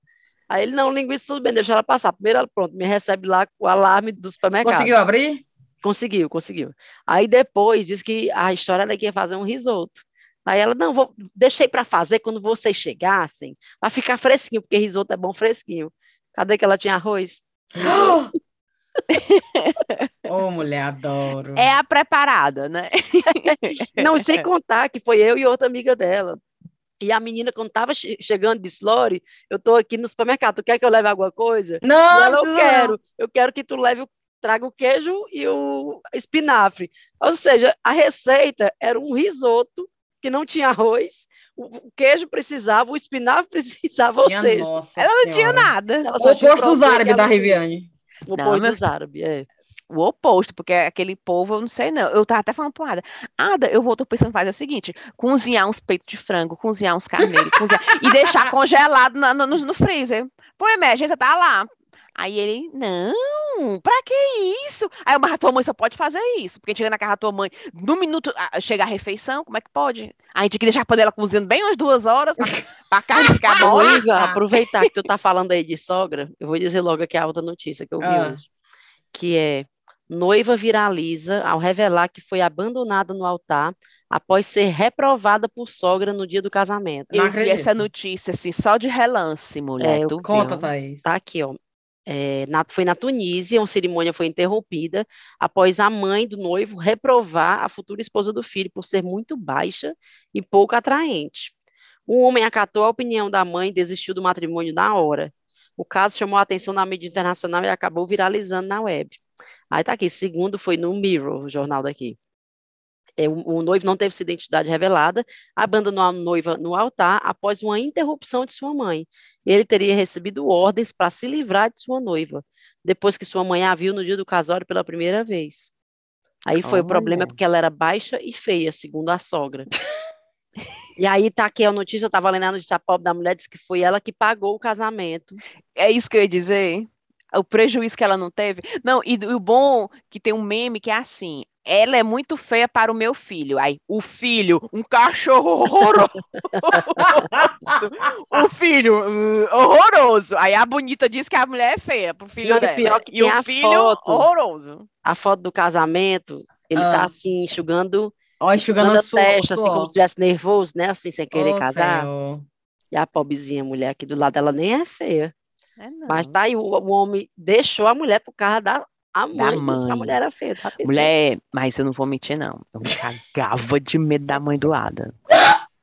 Aí ele, não, linguiça, tudo bem, deixa ela passar. Primeiro ela, pronto, me recebe lá com o alarme do supermercado. Conseguiu abrir? Conseguiu, conseguiu. Aí depois disse que a história era que ia fazer um risoto. Aí ela, não, vou, deixei para fazer quando vocês chegassem, para ficar fresquinho, porque risoto é bom fresquinho. Cadê que ela tinha arroz? Ô, mulher, adoro. É a preparada, né? Não, sem contar que foi eu e outra amiga dela. E a menina, quando estava chegando, disse, Lore, eu estou aqui no supermercado, tu quer que eu leve alguma coisa? Não, ela, eu quero, eu quero que tu leve, o- traga o queijo e o espinafre. Ou seja, a receita era um risoto que não tinha arroz, o queijo precisava, o espinafre precisava, ou seja, nossa Ela não tinha nada. O oposto dos árabes da. Riviane. O oposto dos árabes, é. O oposto, porque aquele povo, eu não sei não. Eu tava até falando pro Ada. Ada, eu vou, tô pensando em fazer o seguinte: cozinhar uns peitos de frango, cozinhar uns carneiros, cozinhar, e deixar congelado na- no, no, no freezer. Por emergência, tá lá. Aí ele, não, pra que isso? Aí eu, mas a tua mãe só pode fazer isso, porque chega na casa da tua mãe, no minuto chega a refeição, como é que pode? A gente tem que deixar a panela cozinhando bem umas duas horas pra, pra carne ficar mole. Iva, aproveitar que tu tá falando aí de sogra, eu vou dizer logo aqui a outra notícia que eu vi Ah. hoje, que é noiva viraliza ao revelar que foi abandonada no altar após ser reprovada por sogra no dia do casamento. Não Eu vi essa notícia assim, só de relance, mulher. É, Conta, viu? Thaís. Tá aqui, ó. É, na- foi na Tunísia, uma cerimônia foi interrompida após a mãe do noivo reprovar a futura esposa do filho por ser muito baixa e pouco atraente. O homem acatou a opinião da mãe e desistiu do matrimônio na hora. O caso chamou a atenção da mídia internacional e acabou viralizando na web. Aí tá aqui, segundo foi no Mirror, o jornal daqui. É, o, o noivo não teve sua identidade revelada, abandonou a noiva no altar após uma interrupção de sua mãe. Ele teria recebido ordens para se livrar de sua noiva, depois que sua mãe a viu no dia do casório pela primeira vez. Aí foi o problema porque ela era baixa e feia, segundo a sogra. E aí tá aqui a notícia, eu tava lendo a notícia, pobre da mulher disse que foi ela que pagou o casamento. É isso que eu ia dizer. O prejuízo que ela não teve. Não, e o bom que tem um meme que é assim. Ela é muito feia para o meu filho. Aí, o filho, um cachorro horroroso. o filho, uh, horroroso. Aí a bonita diz que a mulher é feia pro filho e dela. pior que e tem o a filho, foto. horroroso. A foto do casamento, ele tá Ah. assim, enxugando, Ó, enxugando enxugando a sua, testa, assim, como se estivesse nervoso, né? Assim, sem querer Ô, casar. Senhor. E a pobrezinha mulher aqui do lado dela nem é feia. É, não. Mas tá aí, o, o homem deixou a mulher por causa da a mãe, disse que a mãe. mulher era feia. tu já pensou? Mulher, mas eu não vou mentir, não. Eu me cagava de medo da mãe do Ada.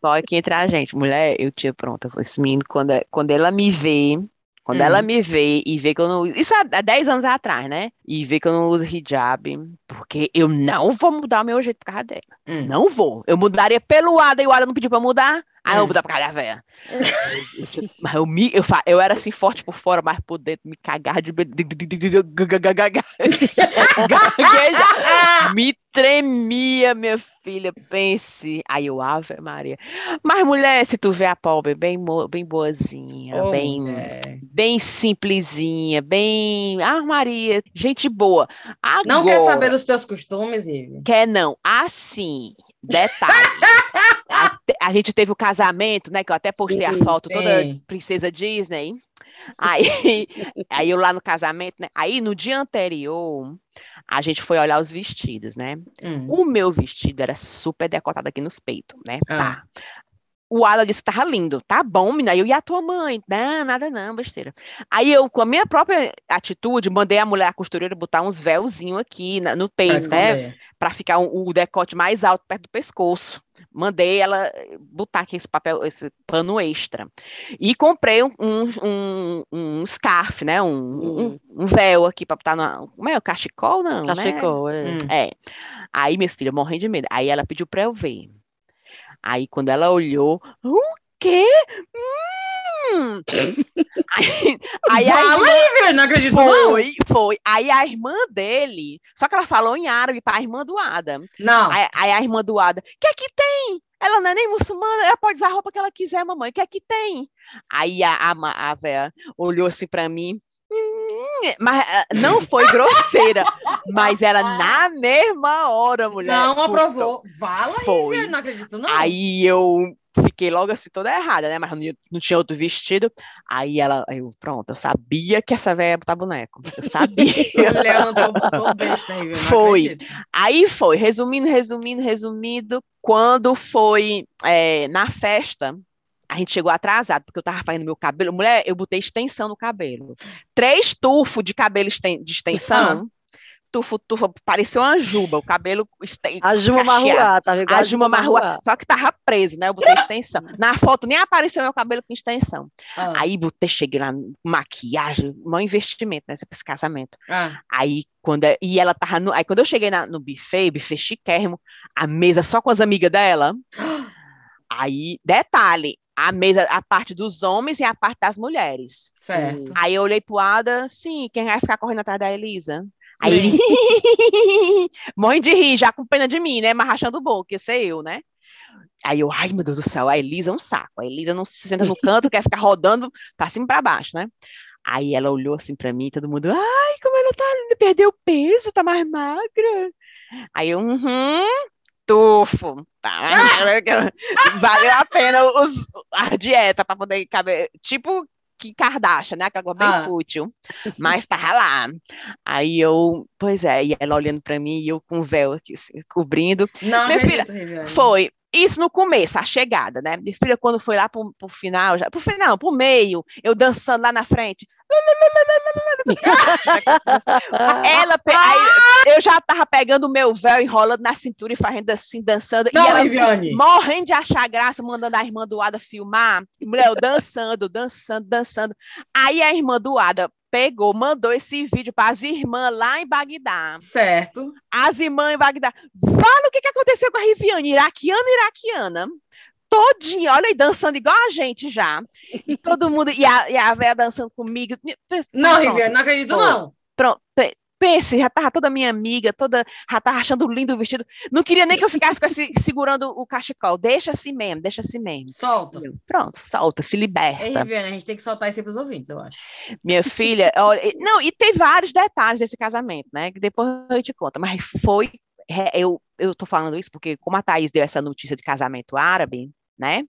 Só aqui entre a gente. Mulher, eu tinha pronto. Esse menino, quando, é- quando ela me vê, Quando Hum. ela me vê e vê que eu não. Isso há há 10 anos atrás, né? E vê que eu não uso hijab, porque eu não vou mudar o meu jeito por causa dela. Hum. Não vou. Eu mudaria pelo Ada e o Ada não pediu pra mudar. Aí eu vou por causa da véia. Mas eu, me, eu, eu era assim forte por fora, mas por dentro me cagar de. Me tremia, minha filha. Pense. Aí eu, Ave Maria. Mas, mulher, se tu vê a pobre bem, bem boazinha, Ô, bem, mulher. bem simplesinha, bem. Ah, Maria, gente boa. Não quer Agora- saber dos teus costumes, Ive? Quer não. Assim, detalhe. a, a gente teve o casamento, né? Que eu até postei a foto toda princesa Disney. Aí, aí eu lá no casamento, né? Aí no dia anterior, a gente foi olhar os vestidos, né? Hum. O meu vestido era super decotado aqui nos peitos, né? Ah. Tá. O Ala disse que tava lindo. Tá bom, menina. Eu, e a tua mãe? Não, nada não, besteira. Aí eu, com a minha própria atitude, mandei a mulher, a costureira, botar uns véuzinhos aqui na- no Pra peito, né? para ficar um- o decote mais alto perto do pescoço. Mandei ela botar aqui esse papel, esse pano extra. E comprei um, um, um, scarf, né? Um, um, um véu aqui para botar no. Como é? O cachecol, não? né? Cachecol, é. Hum. É. Aí, minha filha, morrendo de medo. Aí ela pediu para eu ver. Aí, quando ela olhou, o quê? Hum. Aí, aí a Fala aí, velho, não acredito não. foi, foi. Aí a irmã dele, só que ela falou em árabe para a irmã do Ada. Não. Aí, aí a irmã do Ada, o que é que tem? Ela não é nem muçulmana, ela pode usar a roupa que ela quiser, mamãe. O que é que tem? Aí a, a, a véia olhou assim para mim, mas ah, não foi grosseira, mas era na mesma hora, mulher. Não aprovou. Fala aí, Foi. velho, não acredito não. Aí eu fiquei logo assim toda errada, né? Mas não, não tinha outro vestido. Aí ela, aí eu, pronto, eu sabia que essa véia ia botar boneco. Eu sabia. Tô besta aí, Foi. Aí foi, resumindo, resumindo, resumindo, quando foi é, na festa, a gente chegou atrasado, porque eu tava fazendo meu cabelo. Mulher, eu botei extensão no cabelo. Três tufos de cabelo esten- de extensão. Tufo, tufo, parecia uma juba, o cabelo esten- A Juma casqueado. Marruá, tava igual A Juma Marrua, só que tava preso, né? Eu botei extensão. Na foto nem apareceu meu cabelo com extensão. Ah, Aí botei, cheguei lá, maquiagem, maior investimento nessa esse casamento. ah, Aí quando é- e ela tava no, aí quando eu cheguei na- no buffet, buffet chiquérrimo, a mesa só com as amigas dela. Aí, detalhe, a mesa, a parte dos homens e a parte das mulheres. certo. Aí eu olhei pro Ada, sim, quem vai ficar correndo atrás da Elisa? Aí ele morrendo de rir, já com pena de mim, né? Mas rachando o boco, que ser eu, né? Aí eu, ai meu Deus do céu, a Elisa é um saco. A Elisa não se senta no canto, quer ficar rodando pra cima e pra baixo, né? Aí ela olhou assim pra mim, todo mundo, ai, como ela tá perdeu peso, tá mais magra. Aí eu, uhum, tufo, tá? Valeu a pena os, a dieta pra poder caber, tipo que Kardashian, né? Aquela coisa bem Ah. fútil, mas tava lá. Aí eu, pois é, e ela olhando pra mim e eu com o véu aqui, assim, cobrindo. Não Minha Riviane. Foi. Isso no começo, a chegada, né? Minha filha, quando foi lá pro, pro final, já, pro final, pro meio, eu dançando lá na frente. Ela, aí, eu já tava pegando o meu véu, enrolando na cintura e fazendo assim, dançando. e Não, ela Riviane. morrendo de achar graça, mandando a irmã do Ada filmar. Mulher, eu dançando, dançando, dançando. Aí a irmã do Ada pegou, mandou esse vídeo para as irmãs lá em Bagdá. Certo. As irmãs em Bagdá. Fala o que, que aconteceu com a Riviane, iraquiana, iraquiana. Todinha, olha aí, dançando igual a gente já. E todo mundo, e a, e a véia dançando comigo. Não. Riviane, não acredito Foi. não. Pronto, pense, já tava toda minha amiga, toda, já tava achando lindo o vestido. Não queria nem que eu ficasse com esse, segurando o cachecol. Deixa assim mesmo, deixa assim mesmo. Solta. Pronto, solta, se liberta. Riviane, a gente tem que soltar isso aí pros ouvintes, eu acho. Minha filha, olha, não, e tem vários detalhes desse casamento, né? Que depois eu te conto, mas foi. é, Eu, eu tô falando isso porque, como a Thaís deu essa notícia de casamento árabe, né?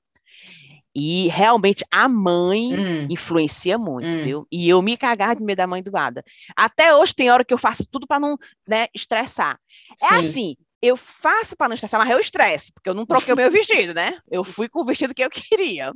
E realmente a mãe Hum. influencia muito, Hum. viu? E eu me cagar de medo da mãe do Ada. Até hoje tem hora que eu faço tudo para não, né, estressar. É Sim. assim, eu faço para não estressar, mas eu estresse, porque eu não troquei o meu vestido, né? Eu fui com o vestido que eu queria.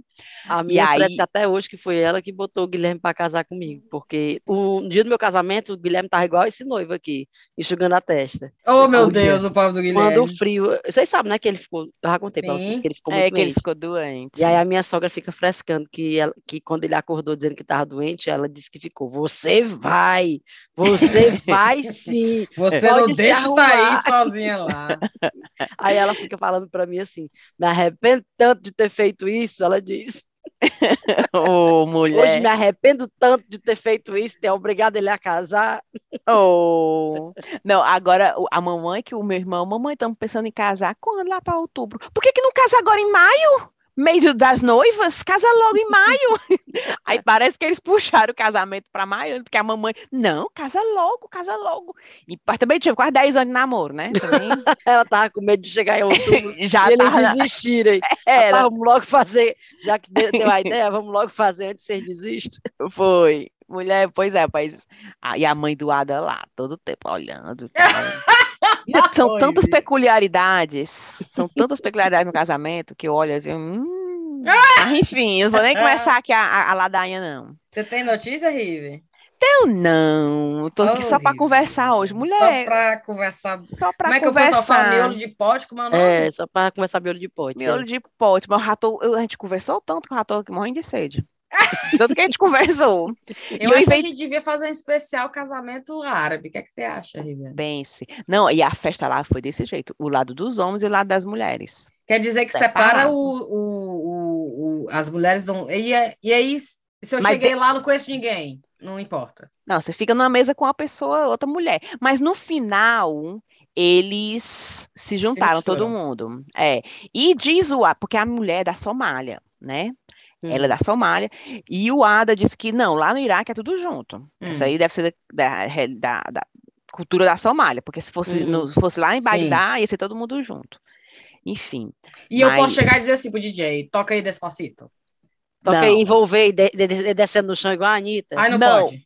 A E minha aí- parece que até hoje que foi ela que botou o Guilherme para casar comigo, porque o no dia do meu casamento, o Guilherme tava igual esse noivo aqui, enxugando a testa. Oh, meu. Deus, o povo do Guilherme. Quando o frio, vocês sabem, né, que ele ficou, eu já contei para vocês que ele ficou É muito que ele doente. ficou doente. E aí a minha sogra fica frescando que, ela- que quando ele acordou dizendo que estava doente, ela disse que ficou, você vai, você vai sim. Você Pode não deixa arrumar. Thaís sozinha lá. Aí ela fica falando para mim assim, me arrependo tanto de ter feito isso, ela diz. Ô, Hoje mulher. me arrependo tanto de ter feito isso, ter obrigado ele a casar. Oh. Não, agora a mamãe, que o meu irmão, mamãe, estamos pensando em casar quando? Lá para outubro. Por que que não casa agora em maio? Meio das noivas? Casa logo em maio. Aí parece que eles puxaram o casamento para maio, porque a mamãe, não, casa logo, casa logo. E também tinha quase 10 anos de namoro, né? Também Ela tava com medo de chegar em outubro já e eles tava, desistirem. era, Rapaz, vamos logo fazer, já que deu, a ideia, vamos logo fazer antes que vocês desistam. foi. Mulher, pois é, pois. Ah, e a mãe do Ada lá, todo tempo olhando. E São Oi, tantas Vitor. peculiaridades, são tantas peculiaridades no casamento que eu olho assim, hum, mas enfim, não vou nem começar aqui a, a, a ladainha, não. Você tem notícia, Rive? Eu não, tô aqui só para conversar hoje. Só Mulher, pra conversar. só para Como é que o pessoal fala conversar. miolo de pote? Como é o nome? É, só para começar miolo de pote. Miolo de pote, mas o rato, eu- a gente conversou tanto que o rato aqui morrendo de sede. Tanto que a gente conversou. Eu eu acho que a gente devia fazer um especial casamento árabe. O que é que você acha, Rive? Pense. Não, e a festa lá foi desse jeito: o lado dos homens e o lado das mulheres. Quer dizer que separa Separado. o, o, o, o- as mulheres. Não... E, e aí, se eu Mas cheguei de- lá, não conheço ninguém. Não importa. Não, você fica numa mesa com uma pessoa, outra mulher. Mas no final, eles se juntaram, todo misturam. mundo. É. E diz o porque a mulher é da Somália, né? Hum. Ela é da Somália. E o Ada disse que não, lá no Iraque é tudo junto. Isso Hum. aí deve ser da, da, da- cultura da Somália, porque se fosse, Hum. no- fosse lá em. Bagdá, ia ser todo mundo junto. Enfim. E eu Mas- posso chegar e dizer assim pro DJ: toca aí Despacito. Toca Não. aí, envolver e de- de- de- descendo no chão igual a Anitta. Ai, não, Não. pode.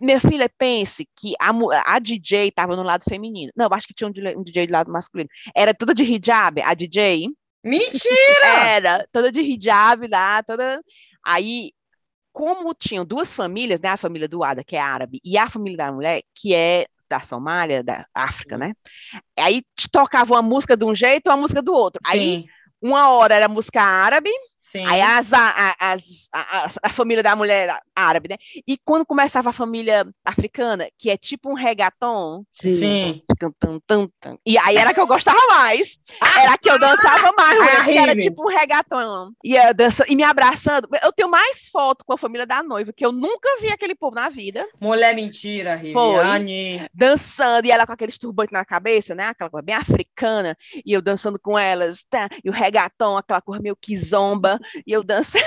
Minha filha, pense que a, a DJ estava no lado feminino. Não, eu acho que tinha um, um DJ do lado masculino. Era toda de hijab, a DJ. Mentira! Era toda de hijab lá, toda. Aí, como tinham duas famílias, né? A família do Ada, que é árabe, e a família da mulher, que é da Somália, da África, né? Aí tocava uma música de um jeito, uma música do outro. Aí, Sim, uma hora era música árabe, sim. Aí as, a, as, a, as- a família da mulher árabe, né? E quando começava a família africana, que é tipo um reggaeton, Sim. tum, tum, tum, tum, e aí era que eu gostava mais. Era que eu dançava mais, porque era tipo um reggaeton. E, eu dança, e me abraçando. Eu tenho mais foto com a família da noiva, que eu nunca vi aquele povo na vida, Mulher mentira. Riviane. dançando, e ela com aqueles turbantes na cabeça, né? Aquela coisa bem africana, e eu dançando com elas, tá? E o reggaeton, aquela cor meio que zomba, e eu dançando.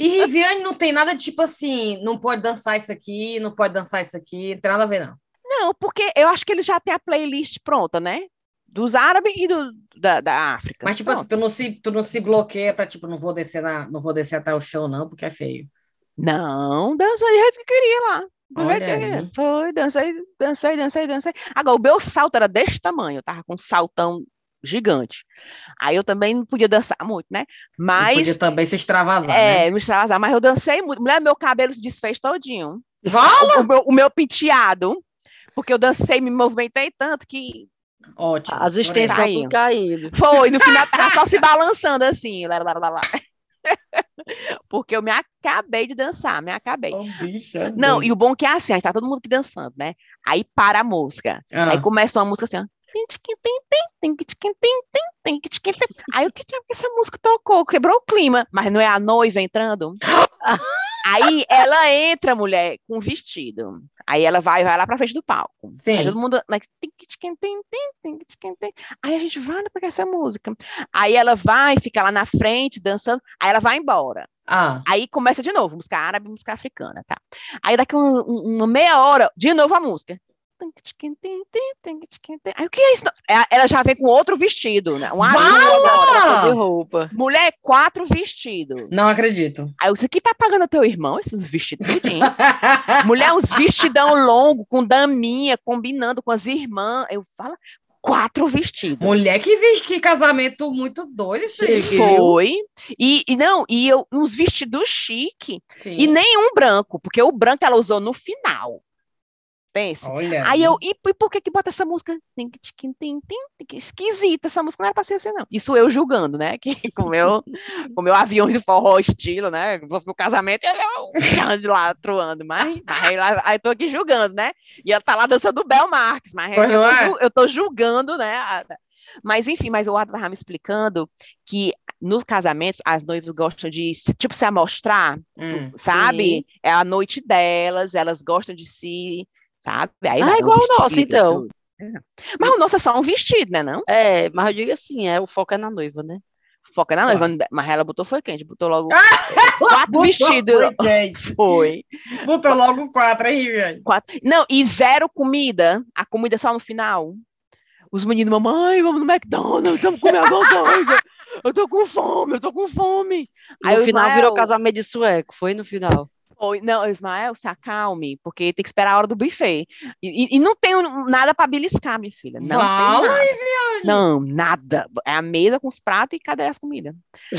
E Riviane não tem nada de tipo assim, não pode dançar isso aqui, não pode dançar isso aqui, não tem nada a ver, não. Não, porque eu acho que eles já têm a playlist pronta, né? Dos árabes e do, da, da África. Mas, tipo assim, Pronto. tu não se, tu não se bloqueia pra, tipo, não vou descer na, não vou descer até o chão, não, porque é feio. Não, dancei do jeito que queria lá. Do Olha jeito que eu queria. Foi, dancei, dancei, dancei, dancei. Agora, o meu salto era desse tamanho, eu tava com um saltão gigante. Aí eu também não podia dançar muito, né? Não Mas, podia também se extravasar, é, né? me extravasar, mas eu dancei muito. Mulher, meu cabelo se desfez todinho. Fala! O, o meu, o meu penteado, porque eu dancei, me movimentei tanto que Ótimo. As extensões Caiu. tudo caindo. Foi, no final tava só se balançando assim. Lá, lá, lá, lá. Porque eu me acabei de dançar, me acabei. Ô, bicha. Não, e o bom que é assim, aí tá todo mundo aqui dançando, né? Aí para a música. Ah, Aí começa uma música assim, ó. Aí o que tinha que essa música tocou? Quebrou o clima, mas não é a noiva entrando? Aí ela entra, mulher, com um vestido. Aí ela vai, vai lá pra frente do palco. Sim. Aí todo mundo. like, Aí a gente vai pra essa música. Aí ela vai, fica lá na frente, dançando. Aí ela vai embora. ah, Aí começa de novo, música árabe, música africana, tá? Aí daqui uma, uma meia hora, de novo a música. Aí o que é isso? É- Ela já vem com outro vestido, né? Um. Troca de roupa. Mulher, quatro vestidos. não acredito. Aí você que tá pagando teu irmão esses vestidos? Mulher, uns vestidão longo, com daminha, combinando com as irmãs. Eu falo, quatro vestidos. Mulher que que casamento muito doido. Chique. Foi. E, e não, e eu, uns vestidos chique. Sim. E nenhum branco, porque o branco ela usou no final. Pensa. Olha. Aí eu, e, e por que que bota essa música? Tem que tem, tem, esquisita, essa música não era pra ser assim, não. Isso eu julgando, né? Que com meu, com meu avião de forró estilo, né? Se fosse meu casamento, um de lá troando, mas, mas aí, lá, aí tô aqui julgando, né? E ela tá lá dançando Bel Marques, mas eu, não tô, é? eu tô julgando, né? a- Mas enfim, mas o Ada tava me explicando que nos casamentos as noivas gostam de, se- tipo, se amostrar, Hum. sabe? É a noite delas, elas gostam de si, sabe? Aí Ah, um igual o nosso, vestido, então. É. Mas o nosso é só um vestido, né, não? É, mas eu digo assim, é, o foco é na noiva, né? Foca na Claro. noiva, mas ela botou foi quente, botou logo Ah, quatro Botou, vestidos. foi, gente. Foi. Botou logo quatro aí, gente. Quatro. Não, e zero comida, a comida só no final. Os meninos, mamãe, vamos no McDonald's, vamos comer alguma coisa. Eu tô com fome, eu tô com fome. Aí No o final Ismael- virou casamento de sueco, foi no final. Foi, não, Ismael, se acalme, porque tem que esperar a hora do buffet. E, e- e não tem nada para beliscar, minha filha. Não Fala tem nada. Não, nada. É a mesa com os pratos e cadê as comidas?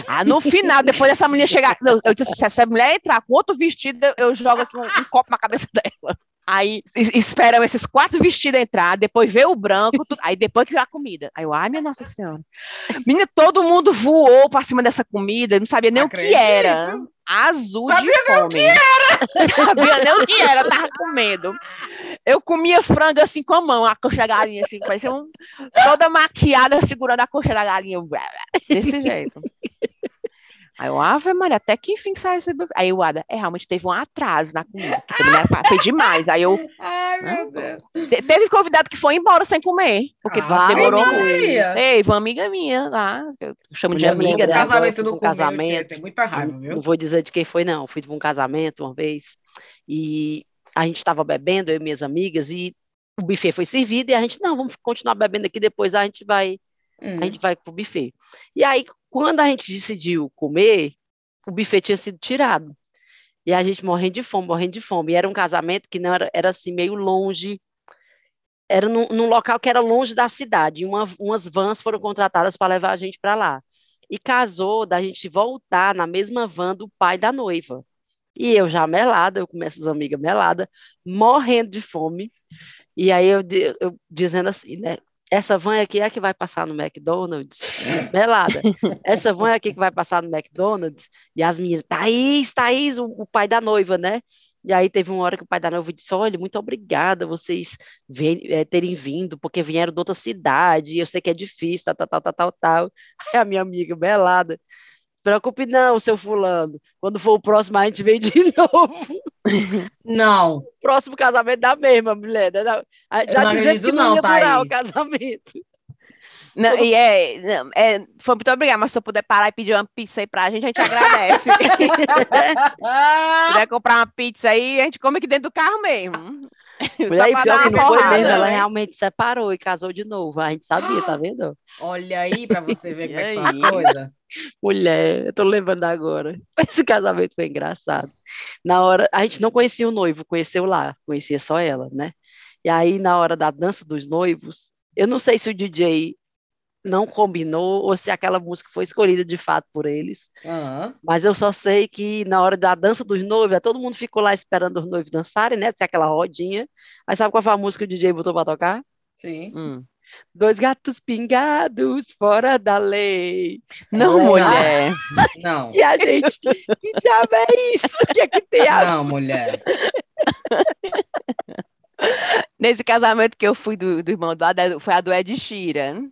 Ah, no final, depois dessa mulher chegar, eu, eu disse, se essa mulher entrar com outro vestido, eu, jogo aqui um, um copo na cabeça dela. Aí es- esperam esses quatro vestidos entrar, depois vê o branco, tudo- aí depois que vê a comida. Aí eu, ai, minha Nossa Senhora. Menina, todo mundo voou para cima dessa comida, não sabia nem o que Acredito. era. Azul Sabia de fome. sabia nem o que era, tava com medo. Eu comia frango assim com a mão, a coxa da galinha, assim, parecia um, toda maquiada segurando a coxa da galinha. Desse jeito. Aí eu, Ave Maria, até que enfim saiu esse buffet. Aí o Ada, é, realmente teve um atraso na comida. Foi demais. Aí eu, Ai, meu Deus. te- teve convidado que foi embora sem comer, porque Ah, demorou muito. Teve uma amiga minha lá, eu chamo de amiga, né? agora Casamento pra um casamento. Tem muita raiva, Não, viu? não vou dizer de quem foi, não. Fui para um casamento uma vez e a gente estava bebendo, eu e minhas amigas, e o buffet foi servido e a gente, não, vamos continuar bebendo aqui, depois a gente vai, Hum. a gente vai pro buffet. E aí, quando a gente decidiu comer, o buffet tinha sido tirado. E a gente morrendo de fome, morrendo de fome. E era um casamento que não era, era assim, meio longe. Era num, num local que era longe da cidade. E uma, umas vans foram contratadas para levar a gente para lá. E casou da gente voltar na mesma van do pai da noiva. E eu já melada, eu com essas amigas melada, morrendo de fome. E aí eu, eu dizendo assim, né? Essa van aqui é a que vai passar no McDonald's, melada. Essa van é aqui que vai passar no McDonald's. E as meninas, Thaís, Thaís, o, o pai da noiva, né? E aí teve uma hora que o pai da noiva disse, olha, muito obrigada vocês eh, terem vindo, porque vieram de outra cidade, eu sei que é difícil, tal, tal, tal, tal, tal. Aí a minha amiga, belada, preocupe não, seu fulano, quando for o próximo a gente vem de novo. Não. O próximo casamento da mesma mulher, né? Da- Já não dizendo que não não, ia durar o casamento. Não, e é, é, foi muito obrigada, mas se eu puder parar e pedir uma pizza aí pra gente, a gente agradece. Se puder comprar uma pizza aí, a gente come aqui dentro do carro mesmo. E pra pior que não foi mesmo, ela né? realmente separou e casou de novo. A gente sabia, tá vendo? Olha aí pra você ver como é que são as aí? coisas. Mulher, eu tô lembrando agora. Esse casamento foi engraçado. Na hora, a gente não conhecia o noivo, conheceu lá, conhecia só ela, né? E aí, na hora da dança dos noivos, eu não sei se o DJ não combinou ou se aquela música foi escolhida de fato por eles, Aham. mas eu só sei que na hora da dança dos noivos, todo mundo ficou lá esperando os noivos dançarem, né? Se aquela rodinha. Aí sabe qual foi a música que o DJ botou pra tocar? Sim. Hum. Dois gatos pingados fora da lei. Não, Não. mulher. Não. E a gente, que diabo é isso? O que é que tem a Não, mulher. Nesse casamento que eu fui do, do irmão do Ada, foi a do Ed Sheeran.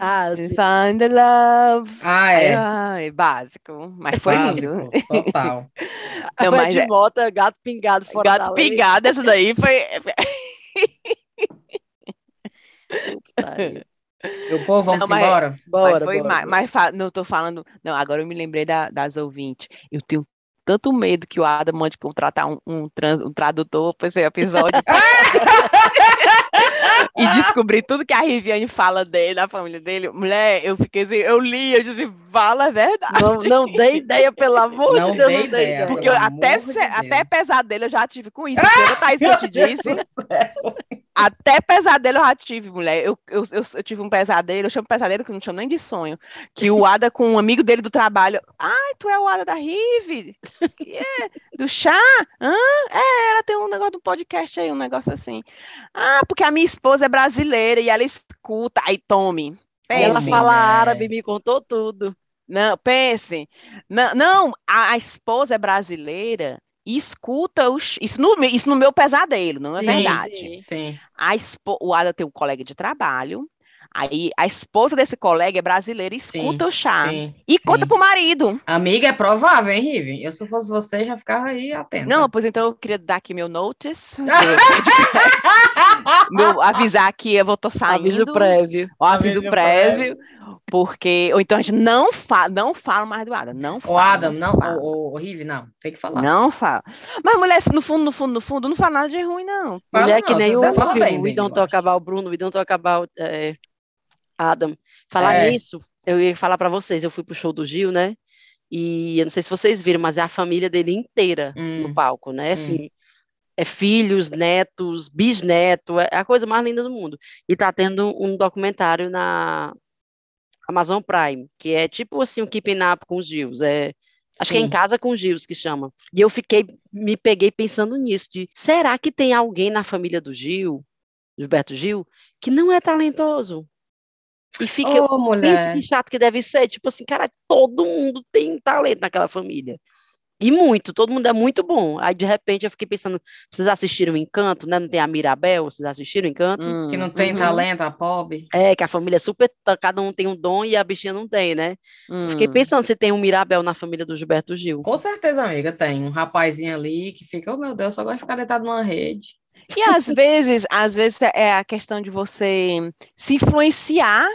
Ah, sim. Find the love. Ah, é. Ai, básico. Mas foi lindo. Básico, Total. Não, mas de é- Mota, gato pingado fora da Gato lei. pingado, essa daí foi. Meu povo, vamos Não, mas- embora? Bora, mas foi bora, mais, bora. mais fa- Não tô falando. Não, agora eu me lembrei da- das ouvintes. Eu tenho tanto medo que o Adam mande contratar um, um, trans- um tradutor para esse episódio. e descobrir tudo que a Riviane fala dele, da família dele. Mulher, eu fiquei assim, eu li, eu disse, fala a verdade. Não, não dê ideia, pelo amor Não de Deus, dê não dê ideia. Porque eu- até, de até pesadelo eu já tive com isso. Porque a Thaís disse. Até pesadelo eu já tive, mulher. Eu, eu, eu, eu tive um pesadelo, eu chamo pesadelo que eu não chamo nem de sonho. Que o Ada com um amigo dele do trabalho. Ai, tu é o Ada da Rive? Que é? Do chá? Hã? É, ela tem um negócio do podcast aí, um negócio assim. Ah, porque a minha esposa é brasileira e ela escuta. Aí, tome. E ela Pense. fala é. árabe, me contou tudo. Não, pense. Não, não a, a esposa é brasileira e escuta os, isso, no, isso no meu pesadelo, não é Sim, verdade. sim. Sim. A espo, o Ada tem um colega de trabalho, aí a esposa desse colega é brasileira e Sim, escuta o chá. Sim. E sim. conta pro marido. Amiga, é provável, hein, Rive? Eu, se eu fosse você, já ficava aí atenta. Não, pois então eu queria dar aqui meu notice. meu, avisar que eu vou tô saindo. Aviso prévio. ó, aviso, Aviso prévio. Porque, ou então a gente não fala, não fala mais do Adam, não O fala. Adam, não. fala. O, o, o Rive, não. Tem que falar. Não fala. Mas mulher, no fundo, no fundo, no fundo, não fala nada de ruim, não. Fala Mulher não, que nem o fala bem eu Talk acho. About Bruno, We Don't Talk About é, Adam. Falar É. nisso, eu ia falar pra vocês, eu fui pro show do Gil, né? E eu não sei se vocês viram, mas é a família dele inteira Hum. no palco, né? Assim, é filhos, netos, bisneto, é a coisa mais linda do mundo. E tá tendo um documentário na Amazon Prime, que é tipo assim, um Keeping Up com os Gils, é Acho que é em Sim. casa com os Gils que chama. E eu fiquei, me peguei pensando nisso, de será que tem alguém na família do Gil, Gilberto Gil, que não é talentoso? E fica, pensa mulher. que chato que deve ser, tipo assim, cara, todo mundo tem talento naquela família. E muito, todo mundo é muito bom. Aí, de repente, eu fiquei pensando, vocês assistiram Encanto, né? Não tem a Mirabel, vocês assistiram Encanto? Hum, Que não tem uhum, talento, a pobre. É, que a família é super, cada um tem um dom e a bichinha não tem, né? Fiquei hum. pensando se tem um Mirabel na família do Gilberto Gil. Com certeza, amiga, tem um rapazinho ali que fica, oh meu Deus, só gosta de ficar deitado numa rede. E às vezes, às vezes é a questão de você se influenciar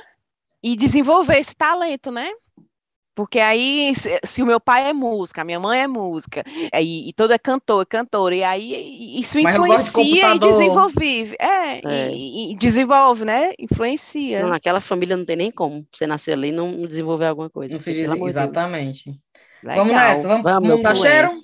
e desenvolver esse talento, né? Porque aí, se, se o meu pai é música, a minha mãe é música, e, e todo é cantor, é cantora, e aí isso Mas de influencia e desenvolve, é, É. E, e desenvolve, né? Influencia. Não, naquela família não tem nem como você nascer ali e não desenvolver alguma coisa. Não se diz exatamente. Legal. Vamos nessa, vamos, Vamos, vamos dar cheiro?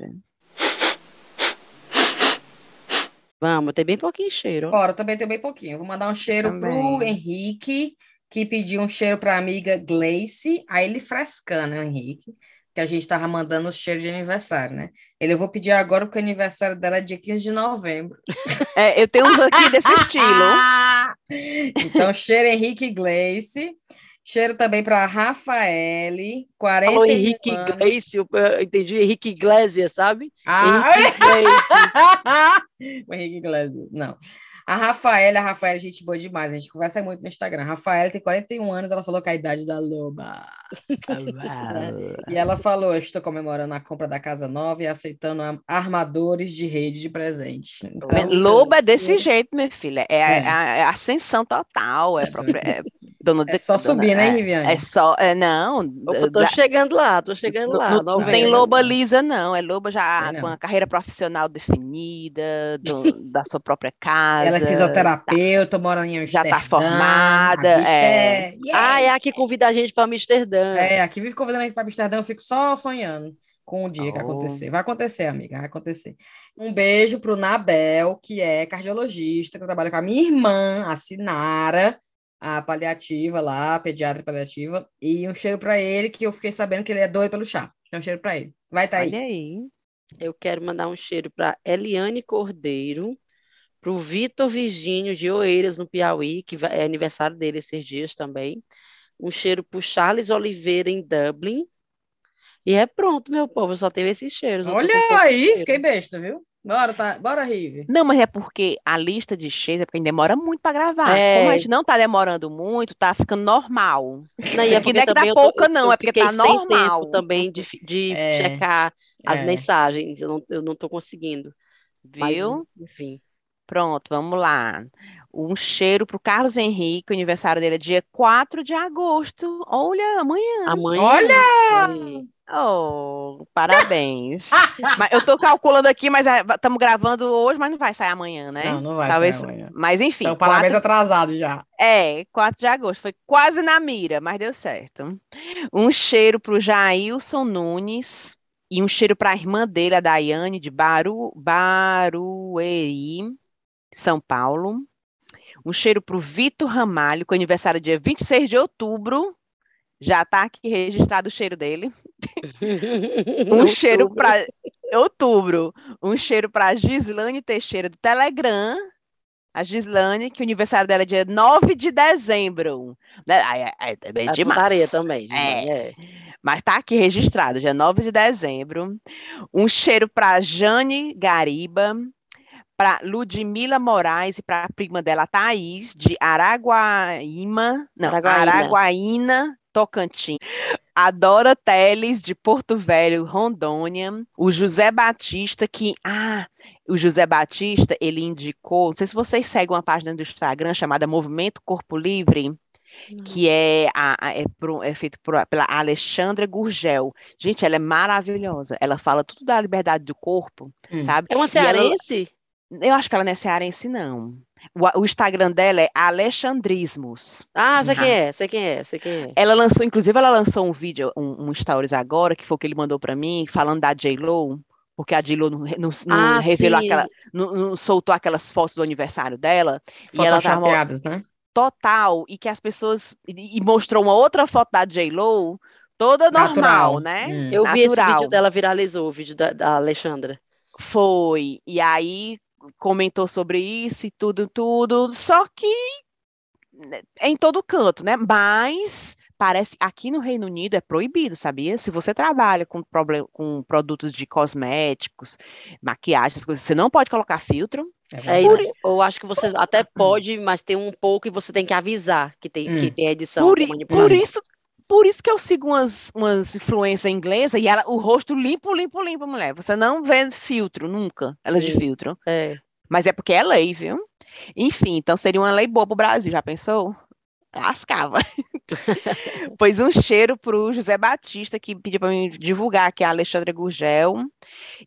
Vamos, tem bem pouquinho cheiro. Bora, também tem bem pouquinho. Vou mandar um cheiro pro Também. Henrique, que pediu um cheiro pra amiga Gleice. Aí ele frescando, né, Henrique, que a gente tava mandando os cheiros de aniversário, né? Ele eu vou pedir agora porque o aniversário dela é dia 15 de novembro. É, eu tenho uns aqui desse estilo. Então, cheiro Henrique Gleice. Cheiro também para Rafaele, 41 Falou Henrique anos. Gleice, eu eu entendi Henrique Iglesias, sabe? Ah, Henrique o Henrique Iglesias, não. A Rafaela, a Rafaela é gente boa demais, a gente conversa muito no Instagram. A Rafaela tem 41 anos, ela falou que é a idade da loba. E ela falou: Eu estou comemorando a compra da casa nova e aceitando armadores de rede de presente. Então, Lobo é desse jeito, minha filha. É, a- É. a- é ascensão total. É, própria, é, dona é só dona- subir, né, é, Riviane? É só. É, não. Opa, tô da- chegando lá, tô chegando lá. não, não tem loba lisa, não. É loba já Tem com a carreira profissional definida, do- da sua própria casa. Ela é fisioterapeuta, mora em Já tá Amsterdã, formada, é. Ah, é a que convida a gente para Amsterdã. É, aqui vive convidando a gente para Amsterdã, eu fico só sonhando com o dia que Oh. acontecer. Vai acontecer, amiga, vai acontecer. Um beijo pro Nabel, que é cardiologista, que trabalha com a minha irmã, a Sinara, a paliativa lá, a pediatra paliativa, e um cheiro para ele, que eu fiquei sabendo que ele é doido pelo chá. Então, um cheiro para ele. Vai, Thaís. Olha aí. Eu quero mandar um cheiro para Eliane Cordeiro, para o Vitor Virgínio de Oeiras, no Piauí, que é aniversário dele esses dias também. Um cheiro para o Charles Oliveira, em Dublin. E é pronto, meu povo, eu só tenho esses cheiros. Olha aí, cheiro. fiquei besta, viu? Bora, tá, bora, Rive. Não, mas é porque a lista de cheios é porque demora muito para gravar. É. Como a gente não tá demorando muito, tá ficando normal. Não, e é Porque porque não é que dá tô- pouca, eu- não, eu é porque tá sem normal. tempo também de, de É, checar as é. mensagens. Eu não, eu não tô conseguindo. Mas, Viu? enfim. Pronto, vamos lá. Um cheiro pro Carlos Henrique, o aniversário dele é dia 4 de agosto. Olha, amanhã. Amanhã. Olha! Oi. Oh, parabéns. Mas eu tô calculando aqui, mas estamos gravando hoje, mas não vai sair amanhã, né? Não, não vai Talvez. ser amanhã. Mas enfim, Então, parabéns 4 atrasado já. É, 4 de agosto. Foi quase na mira, mas deu certo. Um cheiro para o Jailson Nunes e um cheiro para a irmã dele, a Daiane, de Baru, Barueri, São Paulo. Um cheiro para o Vitor Ramalho, que é aniversário dia 26 de outubro. Já está aqui registrado o cheiro dele. um cheiro para outubro. Um cheiro para Gislane Teixeira do Telegram. A Gislane, que o aniversário dela é dia 9 de dezembro. É, é, é bem A demais. também. É. Gislane, é. Mas tá aqui registrado, dia 9 de dezembro. Um cheiro para Jane Gariba, para Ludmila Moraes e para a prima dela, Thaís, de Araguaíma, não, Araguaína. Araguaína, Tocantins. A Dora Teles, de Porto Velho, Rondônia. O José Batista, que. Ah, o José Batista, ele indicou. Não sei se vocês seguem uma página do Instagram chamada Movimento Corpo Livre que é, a, a- é, pro- é feito por- pela Alexandra Gurgel. Gente, ela é maravilhosa. Ela fala tudo da liberdade do corpo, Hum. sabe? É uma E ela- cearense? eu acho que ela não é cearense, não. O, o Instagram dela é Alexandrismos. Ah, sei Uhum. quem é, sei quem é, sei quem é. Ela lançou, inclusive, ela lançou um vídeo, um, um stories agora, que foi o que ele mandou pra mim, falando da J-Lo, porque a J-Lo não, não, não Ah, revelou sim. aquela, não, não soltou aquelas fotos do aniversário dela, e ela tava Photoshopeadas, né? total e que as pessoas e, e mostrou uma outra foto da J-Lo toda normal, Natural. né? Hum. Eu vi esse Natural. vídeo dela viralizou, o vídeo da, da Alexandra. Foi. E aí comentou sobre isso e tudo, tudo. Só que né, é em todo canto, né? Mas parece aqui no Reino Unido é proibido, sabia? Se você trabalha com, problem, com produtos de cosméticos, maquiagem, essas coisas, você não pode colocar filtro. É, verdade. eu acho que você até pode, mas tem um pouco e você tem que avisar que tem, que Hum. tem edição, Por, por isso, por isso que eu sigo umas, umas influências inglesas e ela, o rosto limpo, limpo, limpo, mulher. Você não vê filtro, nunca, ela de Sim. filtro. É. Mas é porque é lei, viu? Enfim, então seria uma lei boa pro Brasil, já pensou? Lascava. pois um cheiro pro José Batista, que pediu para mim divulgar, que é a Alexandra Gurgel.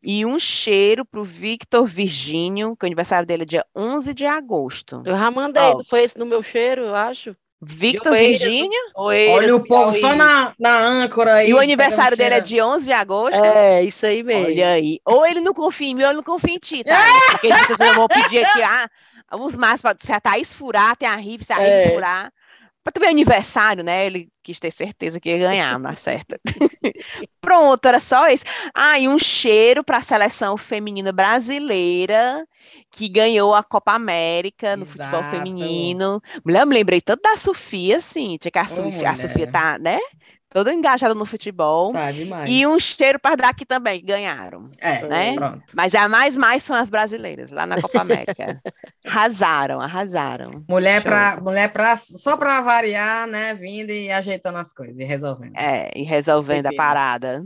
E um cheiro pro Victor Virgínio, que o aniversário dele é dia 11 de agosto. Eu já mandei, não foi esse no meu cheiro, eu acho. Victor Oeiras, Virgínio, Oeiras, Olha o povo só na, na âncora aí. e o de aniversário dele é dia 11 de agosto. É, isso aí mesmo. Olha aí. Ou ele não confia em mim, ou ele não confia em ti, tá? Porque eu vou pedir aqui, ah, os mais, se a Thaís furar, tem a Rive, se a É. furar. Para também aniversário, né? Ele quis ter certeza que ia ganhar, não acerta. Pronto, era só isso. Ah, e um cheiro para a seleção feminina brasileira que ganhou a Copa América no futebol Exato. feminino. Mulher, eu me lembrei tanto da Sofia, assim, tinha que a, Sofia, a Sofia tá, né? Toda engajada no futebol. Tá demais. E um cheiro para daqui também, que ganharam. É, né? pronto. Mas a mais mais são as brasileiras, lá na Copa América. arrasaram, arrasaram. Mulher pra, mulher pra, só pra variar, né? Vindo e ajeitando as coisas e resolvendo. É, e resolvendo a parada.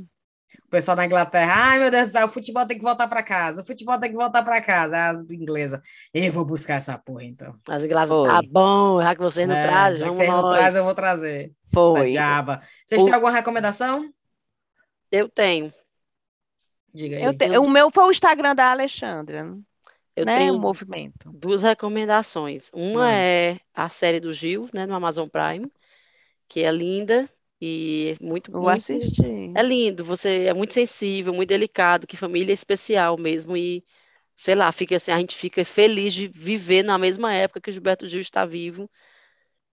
O pessoal da Inglaterra, ai meu Deus do céu, o futebol tem que voltar pra casa, o futebol tem que voltar pra casa. As inglesas, eu vou buscar essa porra então. As ingleses, Foi. tá bom, já que vocês não É, trazem, já que vamos vocês não nós. trazem, eu vou trazer. Foi. diaba. Vocês O- têm alguma recomendação? Eu tenho, Diga aí. Eu te- o meu foi o Instagram da Alexandra, eu né? tenho O movimento. duas recomendações. Uma Mande. é a série do Gil, né, no Amazon Prime, que é linda e muito, Vou muito assistir. É lindo, você é muito sensível, muito delicado, que família é especial mesmo e sei lá, fica assim, a gente fica feliz de viver na mesma época que o Gilberto Gil está vivo.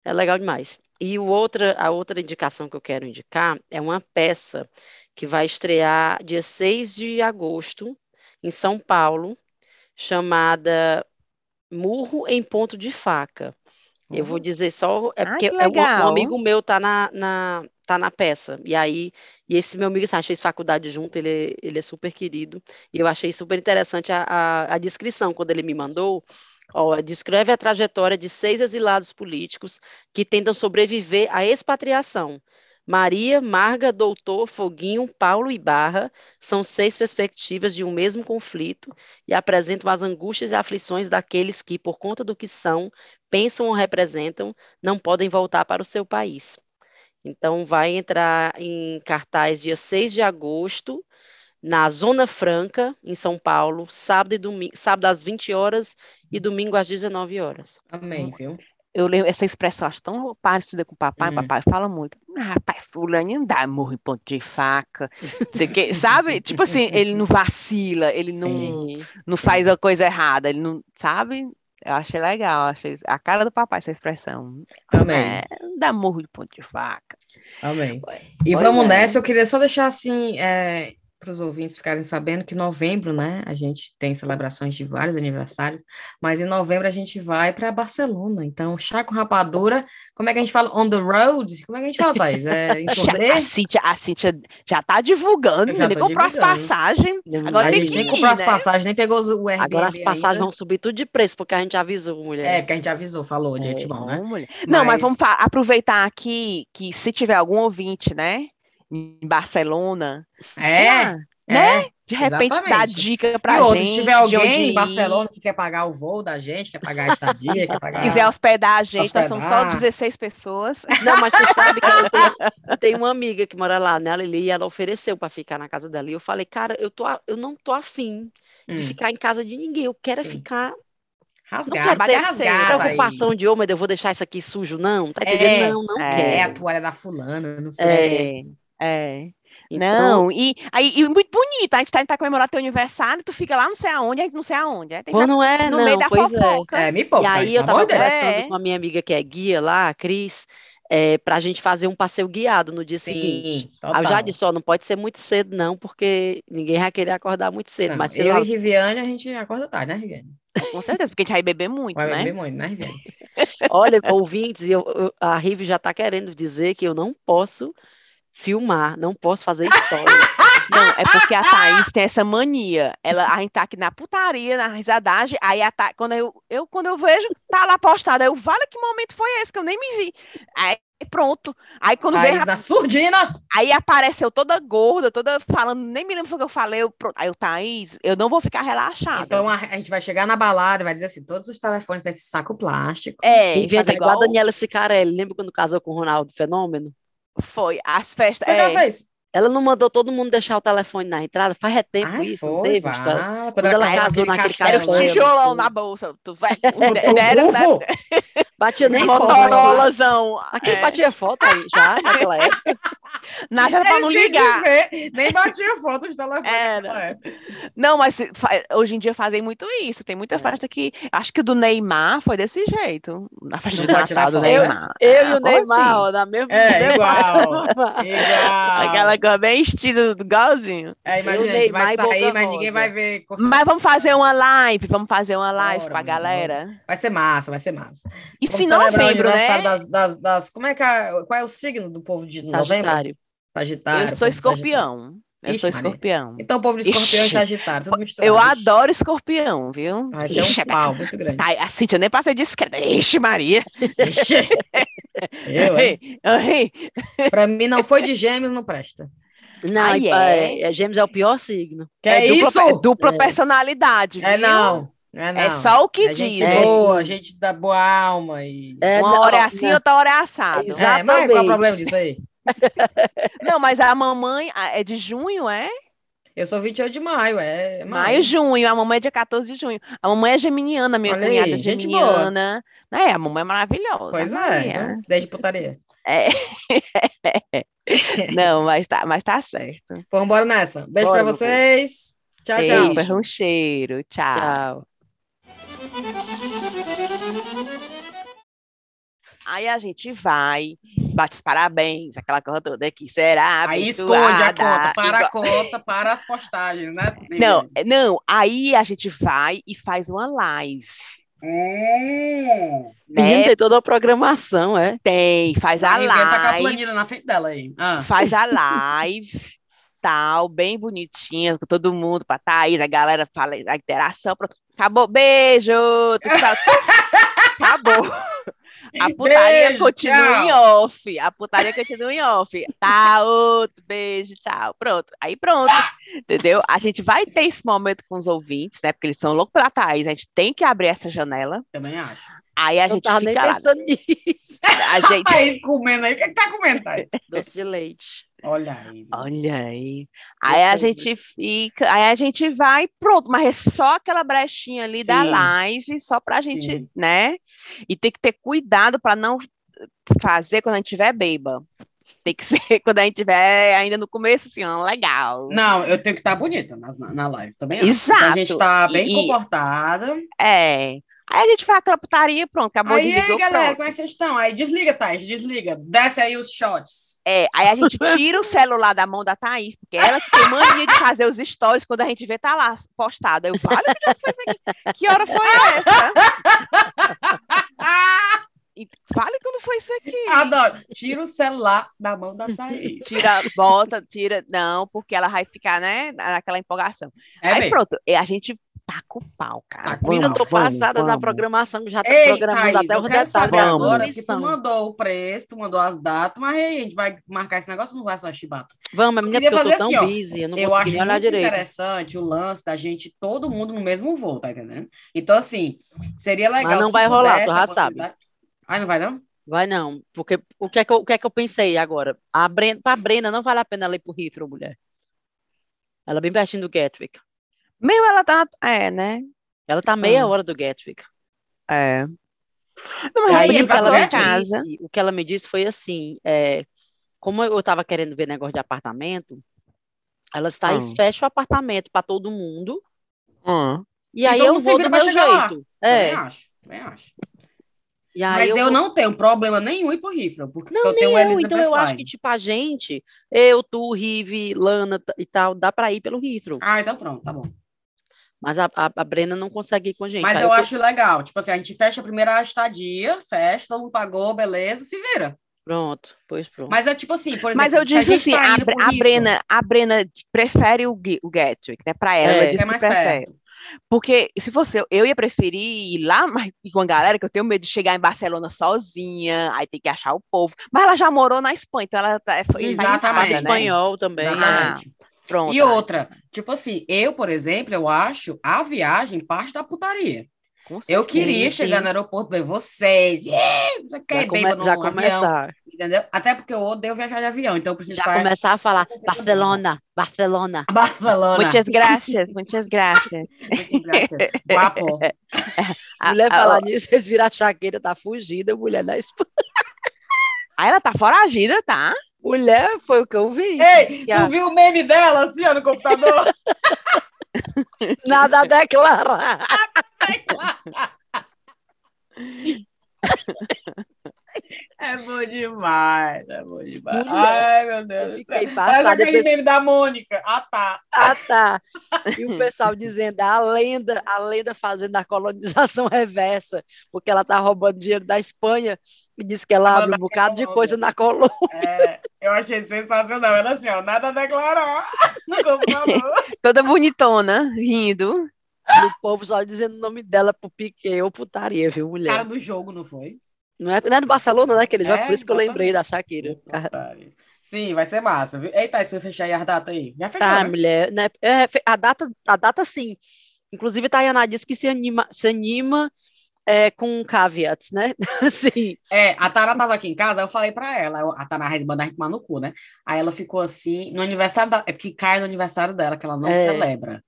É legal demais. E o outra, a outra indicação que eu quero indicar é uma peça que vai estrear dia 6 de agosto em São Paulo, chamada Murro em Ponto de Faca. Eu vou dizer só, é porque que é um, amigo meu tá na, na, tá na peça. E aí, e esse meu amigo, assim, a gente fez faculdade junto, ele, é- ele é super querido. E eu achei super interessante a, a, a descrição quando ele me mandou. Ó, descreve a trajetória de seis exilados políticos que tentam sobreviver à expatriação. Maria, Marga, Doutor, Foguinho, Paulo e Barra são seis perspectivas de um mesmo conflito e apresentam as angústias e aflições daqueles que, por conta do que são, pensam ou representam, não podem voltar para o seu país. Então, vai entrar em cartaz dia 6 de agosto, na Zona Franca, em São Paulo, sábado, e domingo, sábado às 20 horas e domingo às 19 horas. Amém, viu? Eu lembro essa expressão, acho tão parecida com o papai. Hum. Papai fala muito. Ah, rapaz, fulano não dá morro em ponto de faca. Que, sabe? Tipo assim, ele não vacila, ele não, Sim. não faz a coisa errada, ele não, sabe? Eu achei legal, achei a cara do papai essa expressão. Amém. É, dá murro de ponto de faca. Amém. E Pois vamos é. nessa, eu queria só deixar assim, para os ouvintes ficarem sabendo que em novembro, né, a gente tem celebrações de vários aniversários, mas em novembro a gente vai para Barcelona. Então, chá com rapadura, como é que a gente fala? On the road? Como é que a gente fala, Thaís? É? A Cíntia, a Cíntia já tá divulgando, já ele tô comprou as passagens. Agora a tem gente que nem ir, comprou as né? passagens, nem pegou o Airbnb Agora as passagens ainda. vão subir tudo de preço, porque a gente avisou, mulher. É, porque a gente avisou, falou de É, antemão, né? Mulher. Não, mas Mas- vamos aproveitar aqui que se tiver algum ouvinte, né, em Barcelona, É, ah, né? é. De repente dá exatamente. dica pra e outro, gente. se tiver de alguém em Barcelona que quer pagar o voo da gente, quer pagar a estadia, quer pagar... quiser hospedar a gente, nós somos só Hospedar. 16 pessoas. Não, mas tu sabe que eu tenho, eu tenho uma amiga que mora lá, né, a Lili, e ela ofereceu para ficar na casa dela. E eu falei, cara, eu, tô, eu não tô afim de Hum, ficar em casa de ninguém. Eu quero é Sim. ficar. Não rasgado, quero ter rasgada preocupação aí. de, ô, Deus, eu vou deixar isso aqui sujo, não? Tá É, entendendo? não, não é. É a quero. toalha da fulana, não sei. É. É, é. Então, Não, e, aí, e muito bonito, a gente tá, tá comemorando teu aniversário, tu fica lá não sei aonde, a gente não sei aonde. Aí tem pô, que- não é, no não, meio da pois é. fofoca. É, me E poupa, aí Thaís, eu tava conversando É. com a minha amiga que é guia lá, a Cris, é, pra gente fazer um passeio guiado no dia seguinte. Sim, Aí eu já total. disse, ó, não pode ser muito cedo, não, porque ninguém vai querer acordar muito cedo. Não, Mas eu lá, e Riviane, a gente acorda tarde, né, Riviane? Com certeza, porque a gente vai beber muito, Vai né? beber muito, né, Riviane? olha, ouvintes, eu, eu- a Rive já tá querendo dizer que eu não posso filmar, não posso fazer história. Não, é porque a Thaís tem essa mania. Ela, a gente tá aqui na putaria, na risadagem, aí a Tha- quando eu, eu, quando eu vejo, tá lá postada, eu, vale que momento foi esse que eu nem me vi. Aí pronto. Aí quando veio, Thaís na surdina. aí apareceu toda gorda, toda falando, nem me lembro o que eu falei. Eu, pronto. Aí eu, Thaís, eu não vou ficar relaxada. Então a, a gente vai chegar na balada e vai dizer assim, todos os telefones nesse saco plástico. é, é igual a Daniela Sicarelli, lembra quando casou com o Ronaldo Fenômeno? Foi, as festas. Você já é, fez? Ela não mandou todo mundo deixar o telefone na entrada? Faz é tempo Ai, isso, não teve? vá. Quando ela casou naquele era castelo, um castelo, tijolão na bolsa. Tu vai, o era, tufo. Batia nem foto. Motorolazão. Aqui É, batia foto aí, já, naquela época. nada era pra não ligar. Nem batia foto de telefone. Era. Não, mas hoje em dia fazem muito isso. Tem muita festa que. Acho que o do Neymar foi desse jeito. Na festa Não de Natal do né? Neymar. Eu Ah, e o Neymar, ó, na mesma. É, igual. Igual. Aquela coisa bem estilo do igualzinho. É, imagina, a gente vai e sair, mas ninguém vai ver. Mas vamos fazer uma live. Vamos fazer uma live Bora, pra galera. Vai ser massa, vai ser massa. Isso Vamos o novembro, né? Das, das, das- como é que é, qual é o signo do povo de novembro? Sagitário. Sagitário. Eu sou de Sagitário. Eu Ixi, sou Maria. escorpião. Então, o povo de escorpião e Ixi. Sagitário, tudo misturado. Eu Ixi, adoro escorpião, viu? Vai ser Ixi, um pau muito grande. Ai, a Cintia nem passei discreta. Ixi, Maria. Ixi. Eu, hein? Pra mim, não foi de gêmeos, não presta. Não, Ai, é, é? é, Gêmeos é o pior signo. Que é, dupla, isso? é dupla É. personalidade, É viu? não. É não. É só o que É gente diz. É, boa, gente da boa alma. E... É, Uma não, hora é assim, não. outra hora é assado. Exato. É, mas qual é o Exatamente. problema disso aí? Não, mas a mamãe é de junho, é? Eu sou 28 de maio, é Maio, junho. A mamãe é dia 14 de junho. A mamãe é geminiana, minha Olha cunhada aí, gente boa. geminiana. É, a mamãe é maravilhosa. Pois a é, então, desde putaria. É. Não, mas tá, mas tá certo. Vamos embora nessa. Beijo Bora, pra vocês. Tchau, Beijo, tchau. um cheiro. Tchau. Tchau. Aí a gente vai, bate os parabéns, aquela coisa toda que será Aí esconde a conta, para a conta, para as postagens, né? Não, não, aí a gente vai e faz uma live. Hum. Menina, Né? tem toda a programação, é. Tem, faz a A Riviane tá com a live, planilha na frente dela aí. Ah. faz a live, tal, bem bonitinha, com todo mundo, pra Thaís, a galera fala a interação, pronto. Acabou, beijo! tudo Acabou. A putaria Beijo, continua em tchau. off. A putaria continua em off. Tá, outro, beijo, tchau. Pronto. Aí pronto. Entendeu? A gente vai ter esse momento com os ouvintes, né? Porque eles são loucos pela Thaís. A gente tem que abrir essa janela. Também acho. Aí a Eu gente tava nem fica lá. pensando nisso. A gente... Thaís comendo aí. O que, que tá comendo, Thaís? Doce de leite. Olha aí. Olha aí. Aí a gente fica, aí a gente vai, pronto, mas é só aquela brechinha ali da Sim. live, só pra gente, Sim. né? E tem que ter cuidado para não fazer quando a gente tiver beba. Tem que ser quando a gente tiver ainda no começo, assim, ó, legal. Não, eu tenho que estar bonita na, na live também. acho. Exato. A gente tá bem E- comportada. É. Aí a gente faz aquela putaria, pronto, acabou Aí, de aí, desligou, galera, pronto. como é que vocês estão? Aí desliga, Thais, desliga. Desce aí os shots. É, aí a gente tira o celular da mão da Thaís, porque ela que tem mania de fazer os stories quando a gente vê tá lá postado. Eu falo, "Olha, que dia foi isso aqui? Que hora foi essa? E fale quando foi isso aqui. Adoro. Tira o celular da mão da Thaís. Tira, bota, tira. Não, porque ela vai ficar, né, naquela empolgação. É aí pronto, e a gente taca o pau, cara. O Menina, eu tô Vamos, passada na vamos. programação, já tá Ei, programando Thaís, até os detalhes Vamos. agora, tu mandou o preço, tu mandou as datas, mas aí a gente vai marcar esse negócio ou não vai só chibato? Vamos, menina, queria porque eu tô tão assim, ó, busy, eu não eu consegui acho muito direito. interessante o lance da gente, todo mundo no mesmo voo, tá entendendo? Então, assim, seria legal Mas não se vai rolar, tu a já sabe. Ah, não vai não? Vai não, porque o que é que eu, o que é que eu pensei agora? A Brena, pra Brena não vale a pena ela ir pro Heathrow, mulher. Ela é bem pertinho do Gatwick. Meu, ela tá. na- É, né? Ela tá meia Ah. hora do Gatwick. É. Não, mas aí, aí, o que ela me casa. disse, o que ela me disse foi assim, é, como eu tava querendo ver negócio de apartamento, elas tá, Hum. fecha o apartamento para todo mundo, Hum. e aí todo eu vou do meu chegar lá. jeito. É, Também acho, também acho. e aí Mas eu, vou- não tenho problema nenhum ir pro Heathrow, porque Não, eu tenho eu, Elizabeth então eu acho que, tipo, a gente, eu, tu, Rive, Lana e tal, dá pra ir pelo Heathrow. Ah, então pronto, tá bom. Mas a, a, a Brena não consegue ir com a gente. Mas eu tô- acho legal. Tipo assim, a gente fecha a primeira estadia, fecha, todo mundo pagou, beleza, se vira. Pronto, pois pronto. Mas é tipo assim, por exemplo, Mas eu se a disse gente assim, tá a, a Brena, a Brena prefere o, o Gatwick, né? Pra ela, É, ela é mais prefere. Porque se fosse eu, eu ia preferir ir lá mas, ir com a galera, que eu tenho medo de chegar em Barcelona sozinha, aí tem que achar o povo. Mas ela já morou na Espanha, então ela tá, foi tá em Exatamente. Casa, né? espanhol também. Exatamente. Pronto. E outra, tipo assim, eu, por exemplo, eu acho a viagem parte da putaria. com Eu queria sim. chegar no aeroporto ver vocês. Yeah, você Já, quer come- já no avião, começar, entendeu? Até porque eu odeio viajar de avião, então eu preciso já estar começar a falar. Barcelona, Barcelona. Barcelona. Muitas graças, muitas graças. Muitas graças. Guapo. A- mulher falar nisso, vocês viram a Shakira, tá fugida, mulher na Espanha. Aí ela tá foragida, tá? Mulher, foi o que eu vi. Ei, Que a- tu viu o meme dela assim, ó, no computador? Nada a declarar. É bom demais, é bom demais. Mulher, Ai, meu Deus. eu fiquei passada, Parece aquele depois- meme da Mônica. Ah, tá. Ah, tá. E o pessoal dizendo a lenda, a lenda fazendo a colonização reversa, porque ela tá roubando dinheiro da Espanha e disse que ela abre um bocado de coisa na colônia. É, eu achei sensacional. Ela assim, ó, nada a declarar no computador. Toda bonitona, rindo. E o povo só dizendo o nome dela pro Piquet ou putaria, viu, mulher? Cara do jogo, não foi? Não é, não é do Barcelona, né, aquele jogo? É, Por isso que eu lembrei da Shakira. Otário. Sim, vai ser massa. Viu? Eita, isso pra fechar aí as datas aí. Já fechou, Tá, né? mulher, né? É, a data, a data sim. Inclusive, a Tayana disse que se anima, se anima é, com caveats, né? Assim, É, a Tara tava aqui em casa, eu falei pra ela, a Tara vai mandar a gente tomar no cu, né? Aí ela ficou assim, no aniversário da, é porque cai no aniversário dela, que ela não É. celebra.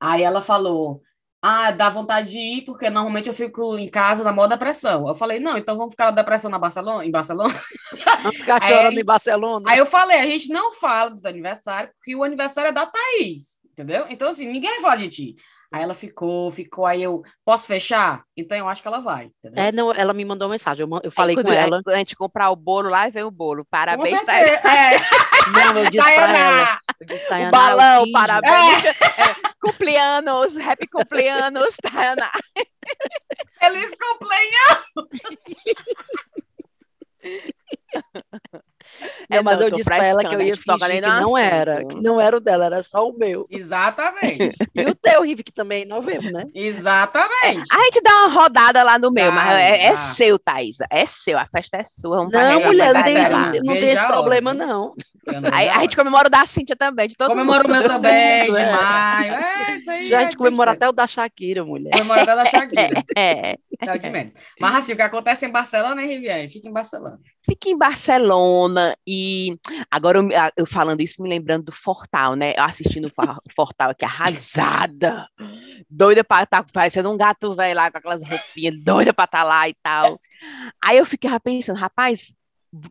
Aí ela falou, ah, dá vontade de ir, porque normalmente eu fico em casa na maior depressão. Eu falei, não, então vamos ficar na depressão na Barcelona, em Barcelona? vamos ficar Aí- chorando em Barcelona. Aí eu falei, a gente não fala do aniversário, porque o aniversário é da Thaís, entendeu? Então, assim, ninguém vai falar de ti. Aí ela ficou, ficou, aí eu, posso fechar? Então eu acho que ela vai, entendeu? É, não, ela me mandou uma mensagem, eu, eu falei com ela. a gente comprar o bolo lá, vem o bolo. Com Parabéns, Tayana. É. Não, eu disse pra ela. Tayana! Disse, O Tayana, balão, atinge. parabéns. É, Cumplianos, happy cumplianos, Tayana. Eles completam. Não, É, mas não, eu tô disse pra ela que eu ia fingir que não era, assunto. que não era o dela, era só o meu. Exatamente. E o teu, Rive, que também é em novembro, né? Exatamente. A gente dá uma rodada lá no meu, mas é, é seu, Thaisa. É seu, a festa é sua. Vamos Não, mulher, não tem, é esse, sério, não tem esse problema, não. Eu Aí, a gente comemora o da Cíntia também, de todo Comemora o meu também, de É. maio. É, isso aí. Já a é gente comemora até o da Shakira, mulher. Comemora até da Shakira. É. É o de menos. Mas assim, o que acontece em Barcelona, hein, Riviane? Fica em Barcelona. Fica em Barcelona e agora eu, eu falando isso, me lembrando do Fortal, né? Eu assistindo o Fortal aqui, arrasada, doida pra estar parecendo um gato velho lá com aquelas roupinhas, doida pra estar lá e tal. Aí eu ficava pensando, rapaz,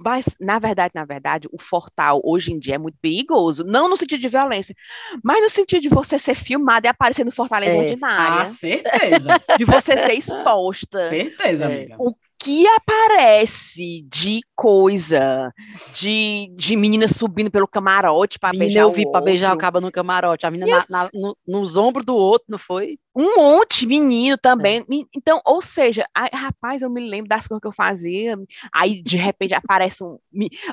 Mas, na verdade, na verdade, o Fortal hoje em dia é muito perigoso. Não no sentido de violência, mas no sentido de você ser filmada e aparecer no Fortaleza É. Ordinária. Ah, certeza. de você ser exposta. certeza, É. amiga. O que aparece de coisa, de, de menina subindo pelo camarote para beijar eu vi pra beijar o cabo no camarote. A menina na- na- no- nos ombros do outro, não foi? Um monte, menino também. Me- Então, ou seja, ai, rapaz, eu me lembro das coisas que eu fazia. Aí, de repente, aparece um.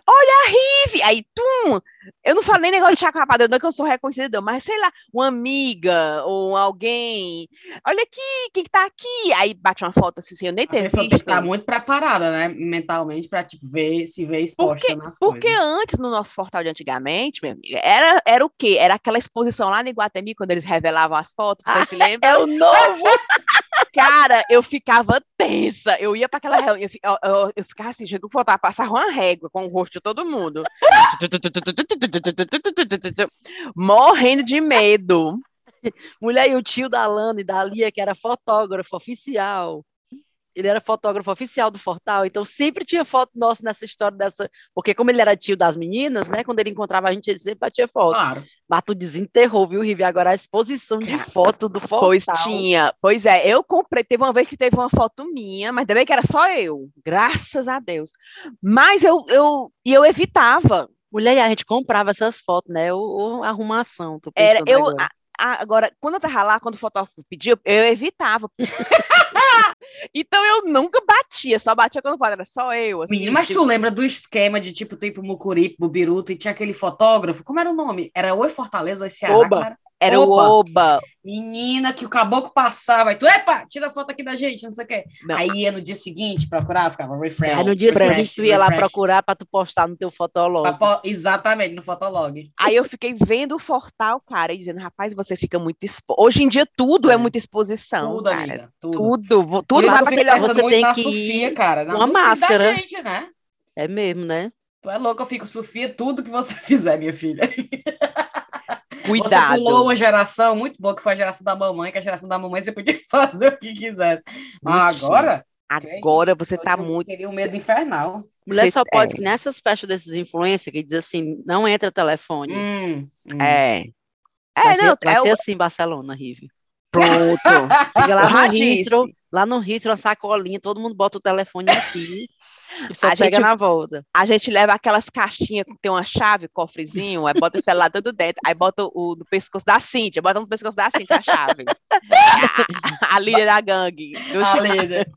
Olha a Rive! Aí, tum! Eu não falo nem negócio de chacapada, não é que eu sou reconhecida, mas sei lá, uma amiga ou alguém. Olha aqui, quem que tá aqui? Aí bate uma foto assim, eu nem A ter pessoa tem que visto. estar muito preparada, né? Mentalmente, pra tipo, ver, se ver exposta nas Porque coisas. antes, no nosso portal de antigamente, minha amiga, era, era o quê? Era aquela exposição lá no Iguatemi, quando eles revelavam as fotos, você se lembra? É o novo! Cara, eu ficava tensa. Eu ia para aquela reunião, eu, eu, eu, eu ficava assim, chegou que faltava passar uma régua com o rosto de todo mundo. Morrendo de medo. Mulher, e o tio da Lana e da Lia, que era fotógrafo oficial. Ele era fotógrafo oficial do Fortal, então sempre tinha foto nossa nessa história dessa. Porque, como ele era tio das meninas, né? Quando ele encontrava a gente, ele sempre batia foto. Claro. Mas tu desenterrou, viu, Rivi? Agora a exposição de foto do Fortal. Pois tinha. Pois é, eu comprei. Teve uma vez que teve uma foto minha, mas também que era só eu. Graças a Deus. Mas eu, eu, e eu evitava. Mulher, a gente comprava essas fotos, né? O, o arrumação, Era, eu, agora. A- a- agora, quando eu tava lá, quando o fotógrafo pediu, eu evitava. então eu nunca batia, só batia quando pode, era só eu. Assim, Menino, mas tipo, tu lembra do esquema de tipo, tipo Mucuripe, Bubiruta e tinha aquele fotógrafo? Como era o nome? Era ou Fortaleza ou Ceará? Oba. Era? Oba. o Oba. Menina, que o caboclo passava, e tu, epa, tira a foto aqui da gente, não sei o quê. Não. Aí ia no dia seguinte procurar, ficava refresh. Aí no dia refresh, seguinte tu ia lá refresh. procurar pra tu postar no teu fotolog. Po- Exatamente, no Fotolog. Aí eu fiquei vendo o Fortal, cara, e dizendo, rapaz, você fica muito exposto. Hoje em dia tudo é, É. muita exposição, Tudo, cara. amiga. Tudo. Tudo, tudo vai pra aquele Você tem que Sofia, cara. Uma máscara. gente, né? É mesmo, né? Tu é louco, eu fico, Sofia, tudo que você fizer, minha filha. Você cuidado. pulou uma geração muito boa, que foi a geração da mamãe, que a geração da mamãe você podia fazer o que quisesse. Mas Mentira. agora, Agora você eu tá tinha- muito. teria um medo infernal. Mulher Você- só pode é. que nessas festas desses influencers que diz assim, não entra telefone. Hum, hum. É. Vai, É, ser, não, vai é ser o... assim, Barcelona, Rive. Pronto. Fica lá no. Ritro, lá no Ritro, uma sacolinha, todo mundo bota o telefone aqui só A pega gente- na volta. A gente leva aquelas caixinhas que tem uma chave, cofrezinho, aí bota o celular todo dentro, aí bota o no pescoço da Cíntia, bota no pescoço da Cíntia a chave. a, a líder da gangue. do A líder.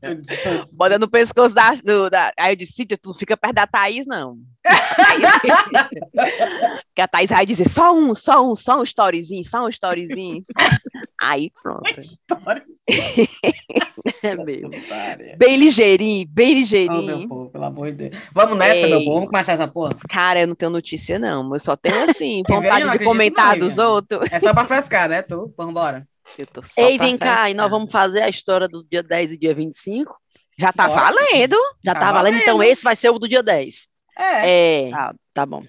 Bota no pescoço da, do- da. Aí eu disse, Cíntia, tu fica perto da Thaís, não. que a Thaís vai dizer só um, só um, só um storyzinho, só um storyzinho. Aí pronto. História. É mesmo. Bem ligeirinho, bem Oh, ligeirinho. meu povo, pelo amor de Deus. Vamos nessa, meu Ei. povo. Vamos começar essa porra. Cara, eu não tenho notícia, não. Eu só tenho, assim, vontade não de comentar não, dos outros. É só pra frescar, né, tu? Tô só Ei, vem cá, e nós vamos fazer a história do dia 10 e dia 25? Já tá Bora. valendo. Já Tá tá valendo, então valendo. esse vai ser o do dia 10. É. É. Tá, tá bom.